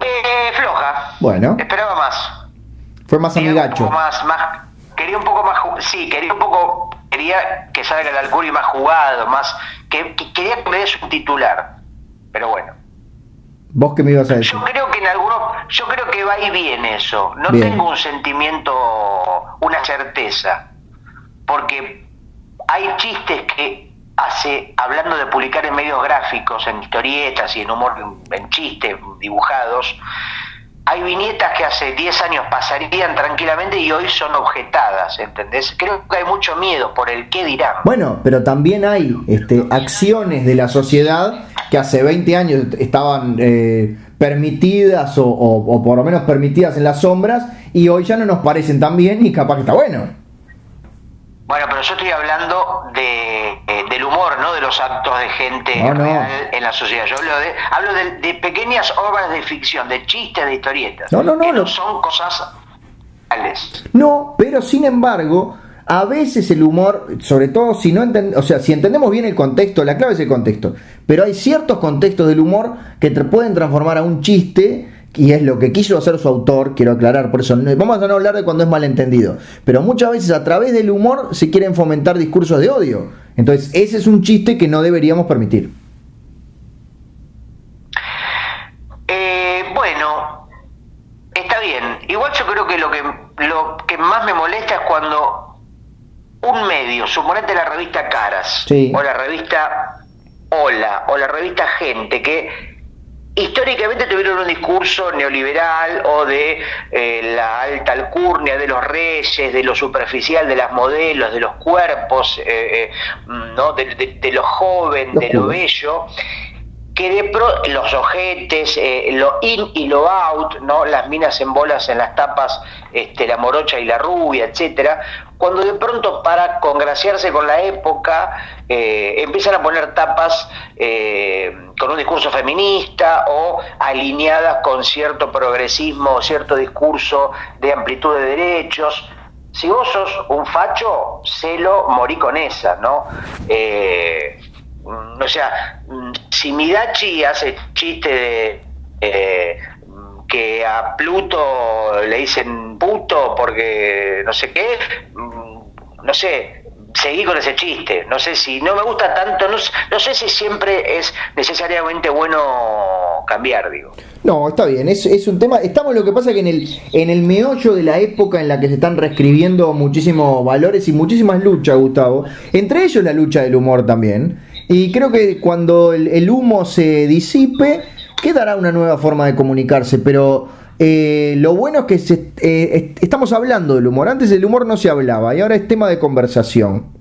Eh, floja. Bueno. Esperaba más. Fue más amigacho. más, más, quería un poco más, sí, quería un poco, quería que salga el y más jugado, más, que, quería que me des un titular, pero bueno. ¿Vos qué me ibas a decir? Yo creo que en algunos, yo creo que va y viene eso. No tengo un sentimiento, una certeza. Porque hay chistes que hace, hablando de publicar en medios gráficos, en historietas y en humor, en chistes dibujados, hay viñetas que hace 10 años pasarían tranquilamente y hoy son objetadas, ¿entendés? Creo que hay mucho miedo por el qué dirán. Bueno, pero también hay este, acciones de la sociedad que hace 20 años estaban eh, permitidas o, por lo menos permitidas en las sombras y hoy ya no nos parecen tan bien y capaz que está bueno. Bueno, pero yo estoy hablando de, eh, del humor, ¿no? De los actos de gente real en la sociedad. Yo hablo de, hablo de, pequeñas obras de ficción, de chistes, de historietas. No, no, no. no son cosas reales. No, pero sin embargo, a veces el humor, sobre todo si no o sea, si entendemos bien el contexto, la clave es el contexto, pero hay ciertos contextos del humor que te pueden transformar a un chiste y es lo que quiso hacer su autor, quiero aclarar, por eso vamos a no hablar de cuando es malentendido, pero muchas veces a través del humor se quieren fomentar discursos de odio. Entonces, ese es un chiste que no deberíamos permitir. Eh, bueno, está bien. Igual yo creo que lo que lo que más me molesta es cuando un medio, suponete la revista Caras, o la revista Hola, o la revista Gente, que históricamente tuvieron un discurso neoliberal o de eh, la alta alcurnia de los reyes, de lo superficial de las modelos, de los cuerpos, eh, eh, ¿no? de, lo joven, de lo bello que de pro, los ojetes, lo in y lo out, ¿no? las minas en bolas en las tapas, este, la morocha y la rubia, etcétera, cuando de pronto para congraciarse con la época eh, empiezan a poner tapas eh, con un discurso feminista o alineadas con cierto progresismo o cierto discurso de amplitud de derechos. Si vos sos un facho, celo, morí con esa, ¿no? Eh, o sea, si Midachi hace chiste de que a Pluto le dicen puto porque no sé qué, mm, no sé, seguí con ese chiste. No sé si, no me gusta tanto, no, no sé si siempre es necesariamente bueno cambiar, digo. No, está bien, es, es un tema, estamos lo que pasa que en el, en el meollo de la época en la que se están reescribiendo muchísimos valores y muchísimas luchas, Gustavo, entre ellos la lucha del humor también. Y creo que cuando el humo se disipe, quedará una nueva forma de comunicarse, pero eh, lo bueno es que se, eh, estamos hablando del humor. Antes el humor no se hablaba y ahora es tema de conversación.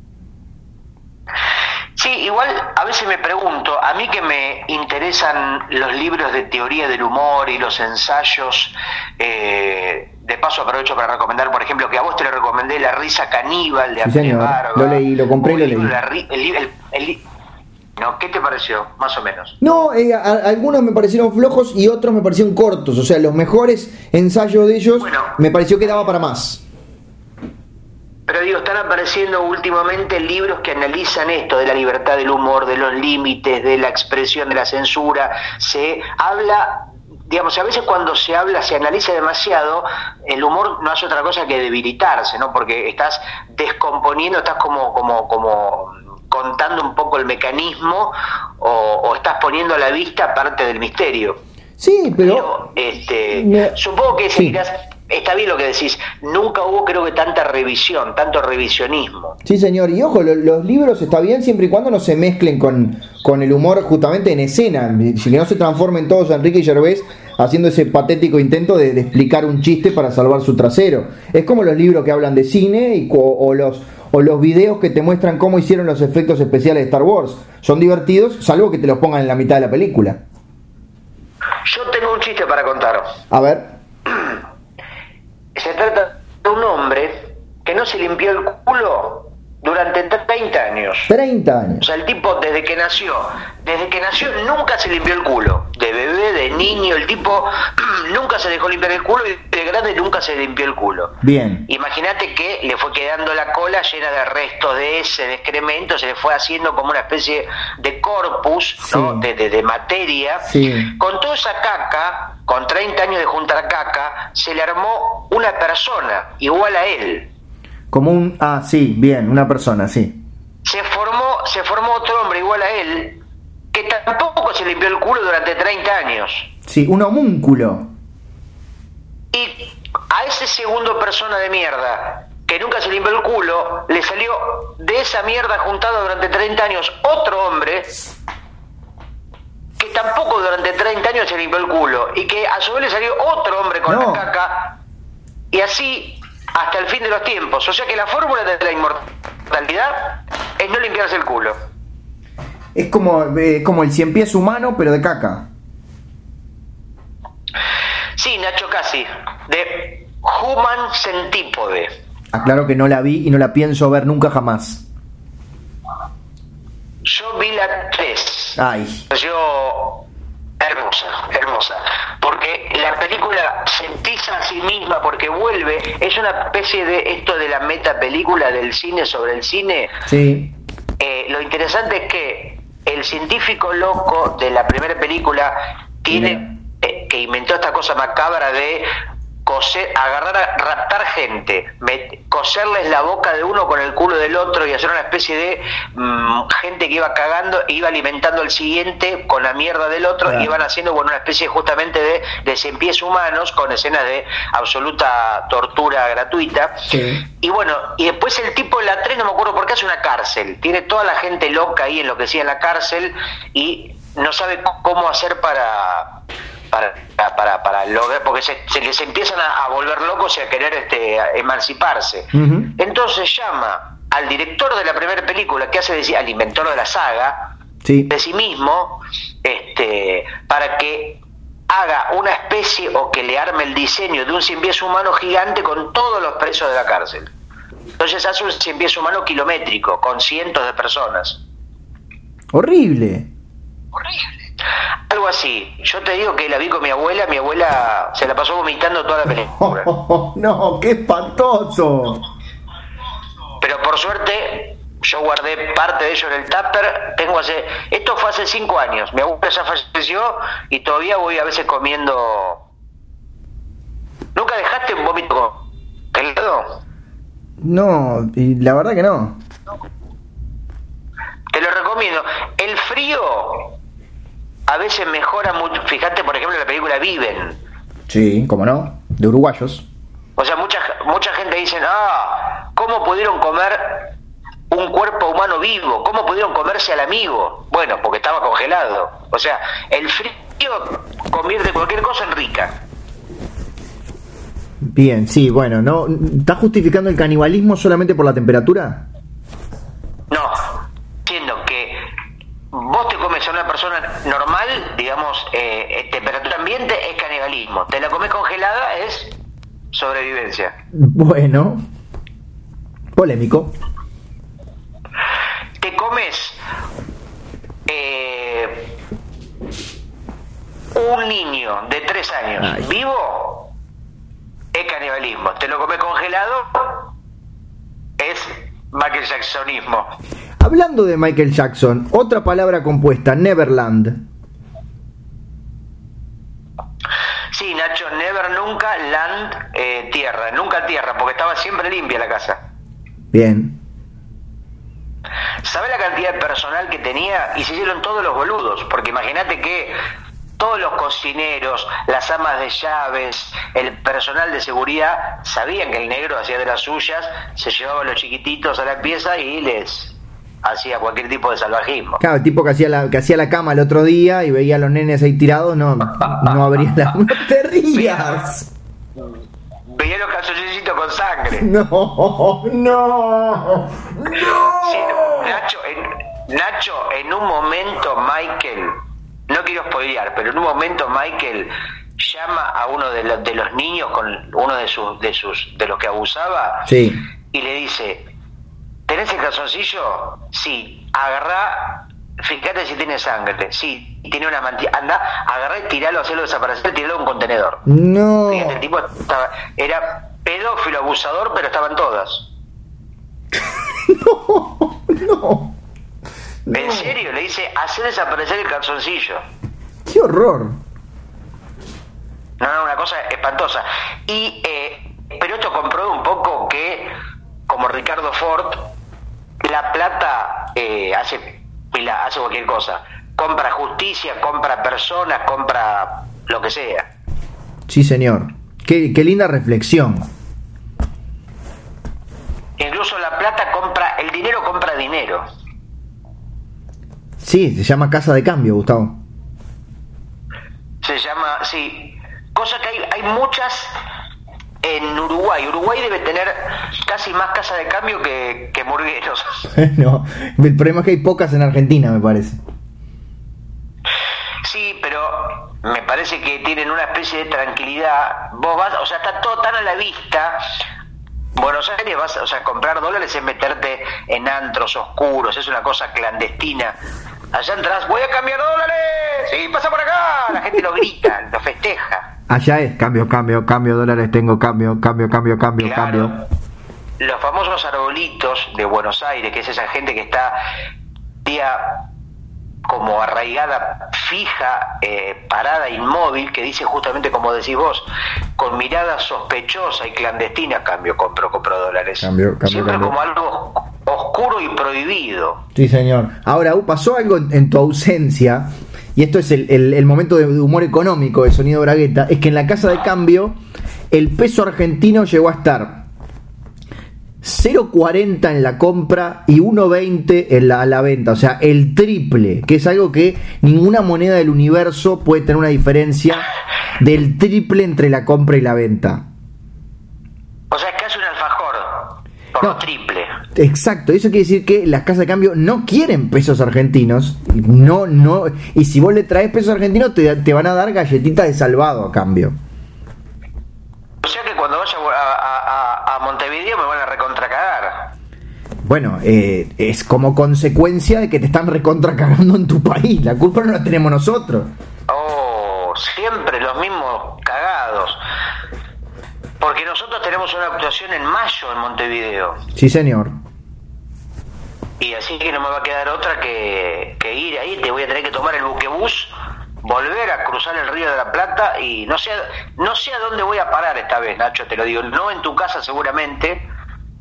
Sí, igual a veces me pregunto, a mí que me interesan los libros de teoría del humor y los ensayos, eh, de paso aprovecho para recomendar, por ejemplo, que a vos te lo recomendé La risa caníbal de sí, señor. Lo leí, lo compré y lo leí. ¿No? ¿Qué te pareció, más o menos? No, eh, algunos me parecieron flojos y otros me parecieron cortos. O sea, los mejores ensayos de ellos me pareció que daba para más. Pero digo, están apareciendo últimamente libros que analizan esto de la libertad del humor, de los límites, de la expresión, de la censura. Se habla, digamos, a veces cuando se habla, se analiza demasiado, el humor no hace otra cosa que debilitarse, ¿no? Porque estás descomponiendo, estás como, como, como contando un poco el mecanismo o, estás poniendo a la vista parte del misterio. Sí, pero... este, Supongo que seguirás... Está bien lo que decís, nunca hubo creo que tanta revisión, tanto revisionismo. Sí, señor, y ojo, los libros está bien siempre y cuando no se mezclen con, con el humor justamente en escena, si no se transformen todos Enrique y Gervais haciendo ese patético intento de, explicar un chiste para salvar su trasero. Es como los libros que hablan de cine y, o los o los videos que te muestran cómo hicieron los efectos especiales de Star Wars. Son divertidos, salvo que te los pongan en la mitad de la película. Yo tengo un chiste para contar. A ver. [clears throat] Se trata de un hombre que no se limpió el culo durante 30 años. 30 años. O sea, el tipo desde que nació, desde que nació nunca se limpió el culo. De bebé, de niño, el tipo [clears throat] nunca se dejó limpiar el culo y de grande nunca se limpió el culo. Bien. Imagínate que le fue quedando la cola llena de restos de ese, de excremento, se le fue haciendo como una especie de corpus, ¿no? de, de, materia. Sí. Con toda esa caca, con 30 años de juntar caca, se le armó una persona igual a él. Como un. Ah, sí, bien, una persona, sí. Se formó, se formó otro hombre igual a él, que tampoco se limpió el culo durante 30 años. Sí, un homúnculo. Y a ese segundo persona de mierda, que nunca se limpió el culo, le salió de esa mierda juntada durante 30 años otro hombre que tampoco durante 30 años se limpió el culo y que a su vez le salió otro hombre con la caca y así hasta el fin de los tiempos. O sea que la fórmula de la inmortalidad es no limpiarse el culo. Es como, eh, como el cien pies humano, pero de caca. Sí, Nacho Casi, de Human Centípode. Aclaro que no la vi y no la pienso ver nunca jamás. Yo vi la 3. Ay. Yo hermosa, hermosa. Porque la película sentisa a sí misma porque vuelve, es una especie de esto de la meta película del cine sobre el cine. Sí. Eh, lo interesante es que el científico loco de la primera película tiene eh, que inventó esta cosa macabra de coser, agarrar, raptar gente, coserles la boca de uno con el culo del otro y hacer una especie de mm, gente que iba cagando e iba alimentando al siguiente con la mierda del otro y iban haciendo bueno, una especie justamente de desempiés humanos con escenas de absoluta tortura gratuita. Y bueno, y después el tipo en la 3, no me acuerdo por qué, hace una cárcel. Tiene toda la gente loca ahí en lo que decía en la cárcel y no sabe cómo hacer para para, para, para lograr, porque se, les empiezan a, volver locos y a querer este, emanciparse. Entonces llama al director de la primera película, que hace decir, al inventor de la saga, de sí mismo, este, para que haga una especie o que le arme el diseño de un cien pies humano gigante con todos los presos de la cárcel. Entonces hace un cien pies humano kilométrico, con cientos de personas. Horrible. Horrible. Algo así. Yo te digo que la vi con mi abuela, mi abuela se la pasó vomitando toda la película. [laughs] no, qué espantoso. Pero por suerte, yo guardé parte de ello en el tupper. Tengo hace. Esto fue hace cinco años. Mi abuela ya falleció y todavía voy a veces comiendo. ¿Nunca dejaste un vómito congelado? No, y la verdad que no. Te lo recomiendo. El frío a veces mejora mucho. Fíjate, por ejemplo, la película Viven. Sí, cómo no, de uruguayos. O sea, mucha, mucha gente dice, ah, ¿cómo pudieron comer un cuerpo humano vivo? ¿Cómo pudieron comerse al amigo? Bueno, porque estaba congelado. O sea, el frío convierte cualquier cosa en rica. Bien, sí, bueno, ¿no? ¿Estás justificando el canibalismo solamente por la temperatura? No, vos te comes a una persona normal, digamos, eh, temperatura ambiente, es canibalismo. Te la comes congelada, es sobrevivencia. Bueno, polémico. Te comes eh, un niño de tres años vivo, es canibalismo. Te lo comes congelado, es Michael Jacksonismo. Hablando de Michael Jackson, otra palabra compuesta, Neverland. Sí, Nacho, never, nunca, land, eh, tierra, nunca tierra, porque estaba siempre limpia la casa. Bien. ¿Sabe la cantidad de personal que tenía? Y se hicieron todos los boludos, porque imagínate que todos los cocineros, las amas de llaves, el personal de seguridad sabían que el negro hacía de las suyas, se llevaba a los chiquititos a la pieza y les hacía cualquier tipo de salvajismo. Claro, el tipo que hacía la, que hacía la cama el otro día y veía a los nenes ahí tirados, no, no abría la... ¡No te rías! Veía los calzoncillitos con sangre. [laughs] No, no, no. Nacho, en, Nacho, en un momento Michael no quiero spoilear, pero en un momento Michael llama a uno de, los, de los niños con uno de sus de sus de los que abusaba sí. y le dice ¿tenés el calzoncillo? sí. Agarrá fíjate si tiene sangre. Sí. Tiene una mantilla. Anda agarrá y tiralo hacerlo desaparecer tiralo a un contenedor. No. Fíjate el tipo estaba, era pedófilo abusador pero estaban todas. [laughs] No no ¿En serio? Le dice, hace desaparecer el calzoncillo. ¡Qué horror! No, no, una cosa espantosa. Y, eh, pero esto comprueba un poco que, como Ricardo Ford, la plata eh, hace, hace cualquier cosa. Compra justicia, compra personas, compra lo que sea. Sí, señor. Qué, qué linda reflexión. Incluso la plata compra, el dinero compra dinero. Sí, se llama casa de cambio, Gustavo. Se llama, sí. Cosa que hay, hay muchas en Uruguay. Uruguay debe tener casi más casa de cambio que, que murgueros. [laughs] [laughs] no, el problema es que hay pocas en Argentina, me parece. Sí, pero me parece que tienen una especie de tranquilidad. Vos vas, o sea, está todo tan a la vista. Buenos Aires vas, o sea, comprar dólares es meterte en antros oscuros, es una cosa clandestina. Allá entras, voy a cambiar dólares. Sí, pasa por acá. La gente lo grita, lo festeja. Allá es cambio, cambio, cambio dólares, tengo cambio, cambio, cambio, cambio, cambio. Los famosos arbolitos de Buenos Aires, que es esa gente que está día como arraigada, fija, eh, parada, inmóvil, que dice justamente como decís vos, con mirada sospechosa y clandestina, cambio, compro, compro dólares. Cambio, cambio, Siempre cambio. como algo oscuro y prohibido. Sí, señor. Ahora, pasó algo en, en tu ausencia, y esto es el, el- el momento de humor económico de Sonido Bragueta, es que en la casa de cambio el peso argentino llegó a estar 0,40 en la compra y 1,20 en la, a la venta, o sea, el triple, que es algo que ninguna moneda del universo puede tener una diferencia del triple entre la compra y la venta. O sea, es casi un alfajor, por No. lo triple. Exacto, eso quiere decir que las casas de cambio no quieren pesos argentinos, no, no, y si vos le traes pesos argentinos te, te van a dar galletitas de salvado a cambio. O sea que cuando vaya a, a- a- a Montevideo me van a recontracagar. Bueno, eh, es como consecuencia de que te están recontra cagando en tu país, la culpa no la tenemos nosotros. Oh, siempre los mismos cagados. Porque nosotros tenemos una actuación en mayo en Montevideo. Sí, señor. Y así que no me va a quedar otra que, que ir ahí. Te voy a tener que tomar el buquebús, volver a cruzar el río de la Plata y no sé, no sé a dónde voy a parar esta vez, Nacho, te lo digo. No en tu casa seguramente.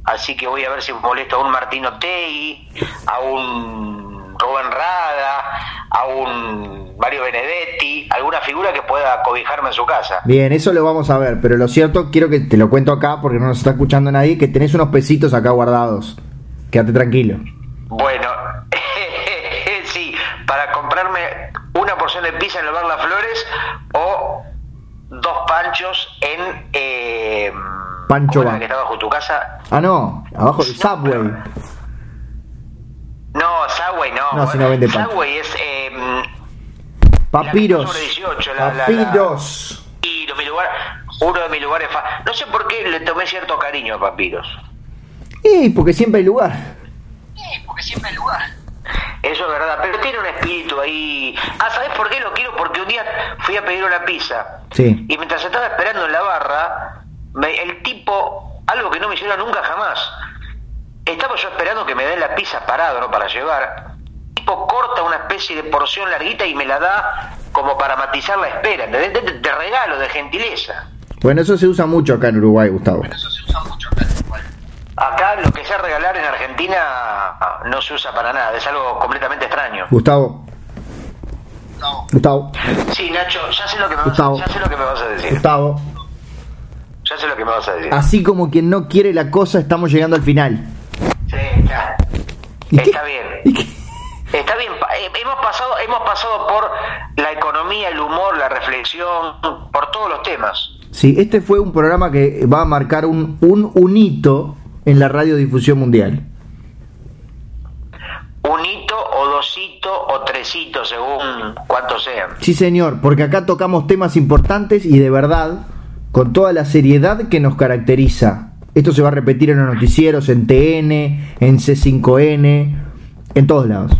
Así que voy a ver si molesto a un Martino Tei, a un Rubén Rada, a un Mario Benedetti, alguna figura que pueda cobijarme en su casa. Bien, eso lo vamos a ver, pero lo cierto, quiero que te lo cuento acá porque no nos está escuchando nadie, que tenés unos pesitos acá guardados. Quédate tranquilo. Bueno, [laughs] sí, para comprarme una porción de pizza en el bar Las Flores o dos panchos en... Eh, Pancho ¿cómo era va. que está bajo tu casa? Ah, no, abajo del Subway. No, Subway no. No, si no vende pancho. Subway es... Eh, Papiros. La que está sobre 18, la- la- la- Papiros. y mi lugar, uno de mis lugares... fa- No sé por qué le tomé cierto cariño a Papiros. Y porque siempre hay lugar. porque siempre hay lugar. Eso es verdad, pero tiene un espíritu ahí. Ah, ¿sabes por qué lo quiero? Porque un día fui a pedir una pizza. Sí. Y mientras estaba esperando en la barra, me- el tipo, algo que no me hiciera nunca jamás, estaba yo esperando que me den la pizza parado, ¿no? Para llevar. El tipo corta una especie de porción larguita y me la da como para matizar la espera, de, de- de regalo, de gentileza. Bueno, eso se usa mucho acá en Uruguay, Gustavo. Eso se usa mucho acá Acá lo que sea regalar en Argentina no se usa para nada, es algo completamente extraño. Gustavo. Gustavo. Sí, Nacho, ya sé lo que me vas, Gustavo. ya sé lo que me vas a decir. Gustavo. Ya sé lo que me vas a decir. Así como quien no quiere la cosa, estamos llegando al final. Sí, ya. ¿Y qué? Está bien. Está bien, eh, hemos pasado, hemos pasado por la economía, el humor, la reflexión, por todos los temas. Sí, este fue un programa que va a marcar un, un, un hito en la radiodifusión mundial. Un hito o dos hitos o tres hitos, según cuántos sean. Sí, señor, porque acá tocamos temas importantes y de verdad, con toda la seriedad que nos caracteriza. Esto se va a repetir en los noticieros, en TN, en C5N, en todos lados.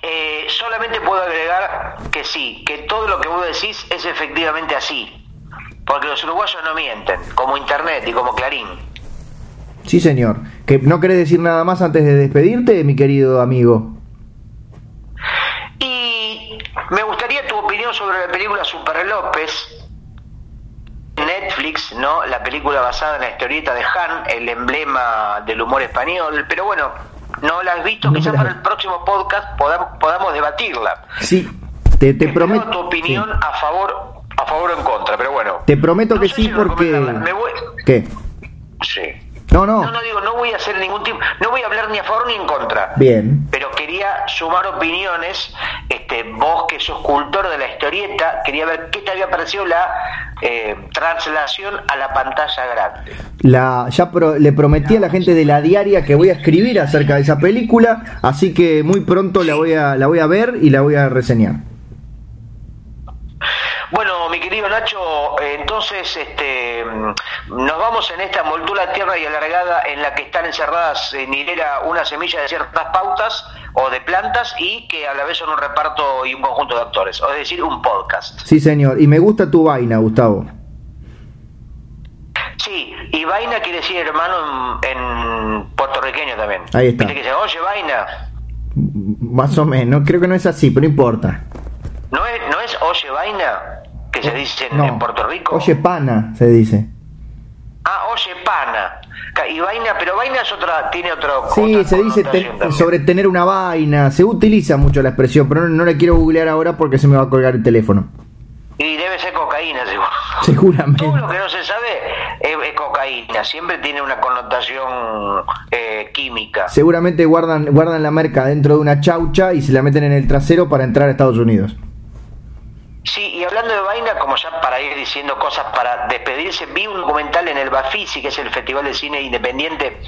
Eh, solamente puedo agregar que sí, que todo lo que vos decís es efectivamente así. Porque los uruguayos no mienten, como Internet y como Clarín. Sí, señor. ¿Que ¿No querés decir nada más antes de despedirte, mi querido amigo? Y me gustaría tu opinión sobre la película Super López. Netflix, ¿no? La película basada en la historieta de Han, el emblema del humor español. Pero bueno, no la has visto, No quizás para el próximo podcast podamos, podamos debatirla. Sí, te, te prometo. tu opinión sí. a favor a favor o en contra, pero bueno. Te prometo No que sí si porque... Me voy- ¿Qué? Sí. No, no. No, no digo, no voy a hacer ningún tipo, no voy a hablar ni a favor ni en contra. Bien. Pero quería sumar opiniones, este, vos que sos cultor de la historieta, quería ver qué te había parecido la eh, traslación a la pantalla grande. La, ya pro- le prometí a la gente de la diaria que voy a escribir acerca de esa película, así que muy pronto la voy a, la voy a ver y la voy a reseñar. Bueno, mi querido Nacho, eh, entonces este, nos vamos en esta envoltura tierra y alargada en la que están encerradas en hilera una semilla de ciertas pautas o de plantas y que a la vez son un reparto y un conjunto de actores, o es decir, un podcast. Sí, señor. Y me gusta tu vaina, Gustavo. Sí, y vaina quiere decir hermano en, en puertorriqueño también. Ahí está. Viste que dice, oye, vaina. Más o menos, creo que no es así, pero no importa. ¿No es, no es oye, vaina? Que se dice en, No. en Puerto Rico. Oye, pana, se dice. Ah, oye, pana. Y vaina, pero vaina es otra, tiene otro. Sí, otra se dice ten- sobre tener una vaina. Se utiliza mucho la expresión, pero no, no la quiero googlear ahora porque se me va a colgar el teléfono. Y debe ser cocaína, seguro. [laughs] Seguramente. Todo lo que no se sabe es, es cocaína. Siempre tiene una connotación eh, química. Seguramente guardan, guardan la merca dentro de una chaucha y se la meten en el trasero para entrar a Estados Unidos. Sí, y hablando de vaina, como ya para ir diciendo cosas para despedirse, vi un documental en el Bafisi, que es el Festival de Cine Independiente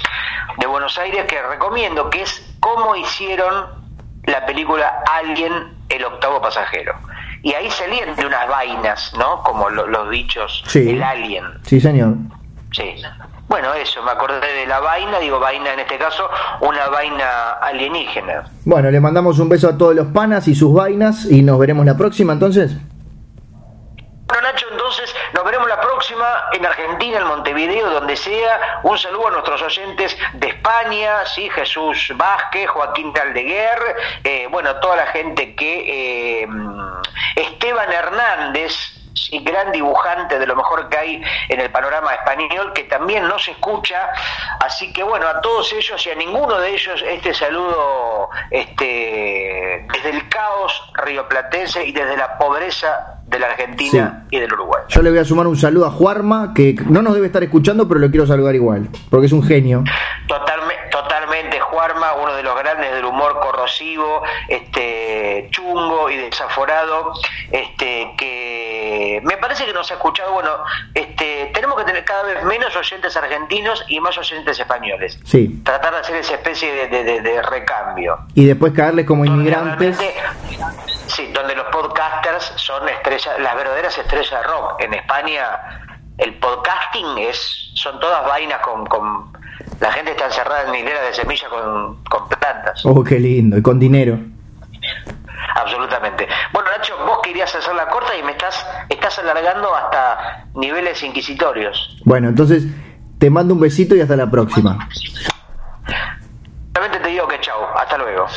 de Buenos Aires, que recomiendo, que es cómo hicieron la película Alien, el octavo pasajero. Y ahí salían de unas vainas, ¿no? Como lo- los bichos, Sí. el alien. Sí, señor. Sí. Bueno, eso, me acordé de la vaina, digo vaina en este caso, una vaina alienígena. Bueno, le mandamos un beso a todos los panas y sus vainas y nos veremos la próxima entonces. Bueno, Nacho, entonces nos veremos la en Argentina, en Montevideo, donde sea. Un saludo a nuestros oyentes de España, sí, Jesús Vázquez, Joaquín Caldeguer, eh, bueno, toda la gente que... eh, Esteban Hernández, sí, gran dibujante de lo mejor que hay en el panorama español, que también nos escucha. Así que bueno, a todos ellos y a ninguno de ellos este saludo este, desde el caos rioplatense y desde la pobreza de la Argentina y del Uruguay. Yo le voy a sumar un saludo a Juarma, que no nos debe estar escuchando, pero lo quiero saludar igual, porque es un genio. Totalme- Juarma, uno de los grandes del humor corrosivo, este chungo y desaforado, este que me parece que nos ha escuchado, bueno, este tenemos que tener cada vez menos oyentes argentinos y más oyentes españoles. Sí. Tratar de hacer esa especie de, de- de- de recambio. Y después caerles como Donde inmigrantes. Sí, donde los podcasters son estrellas, las verdaderas estrellas de rock. En España el podcasting es son todas vainas con, con la gente está encerrada en hileras de semillas con, con plantas. Oh, qué lindo, y con dinero. Absolutamente. Bueno, Nacho, vos querías hacer la corta y me estás estás alargando hasta niveles inquisitorios. Bueno, entonces te mando un besito y hasta la próxima. Realmente te digo que chau, hasta luego.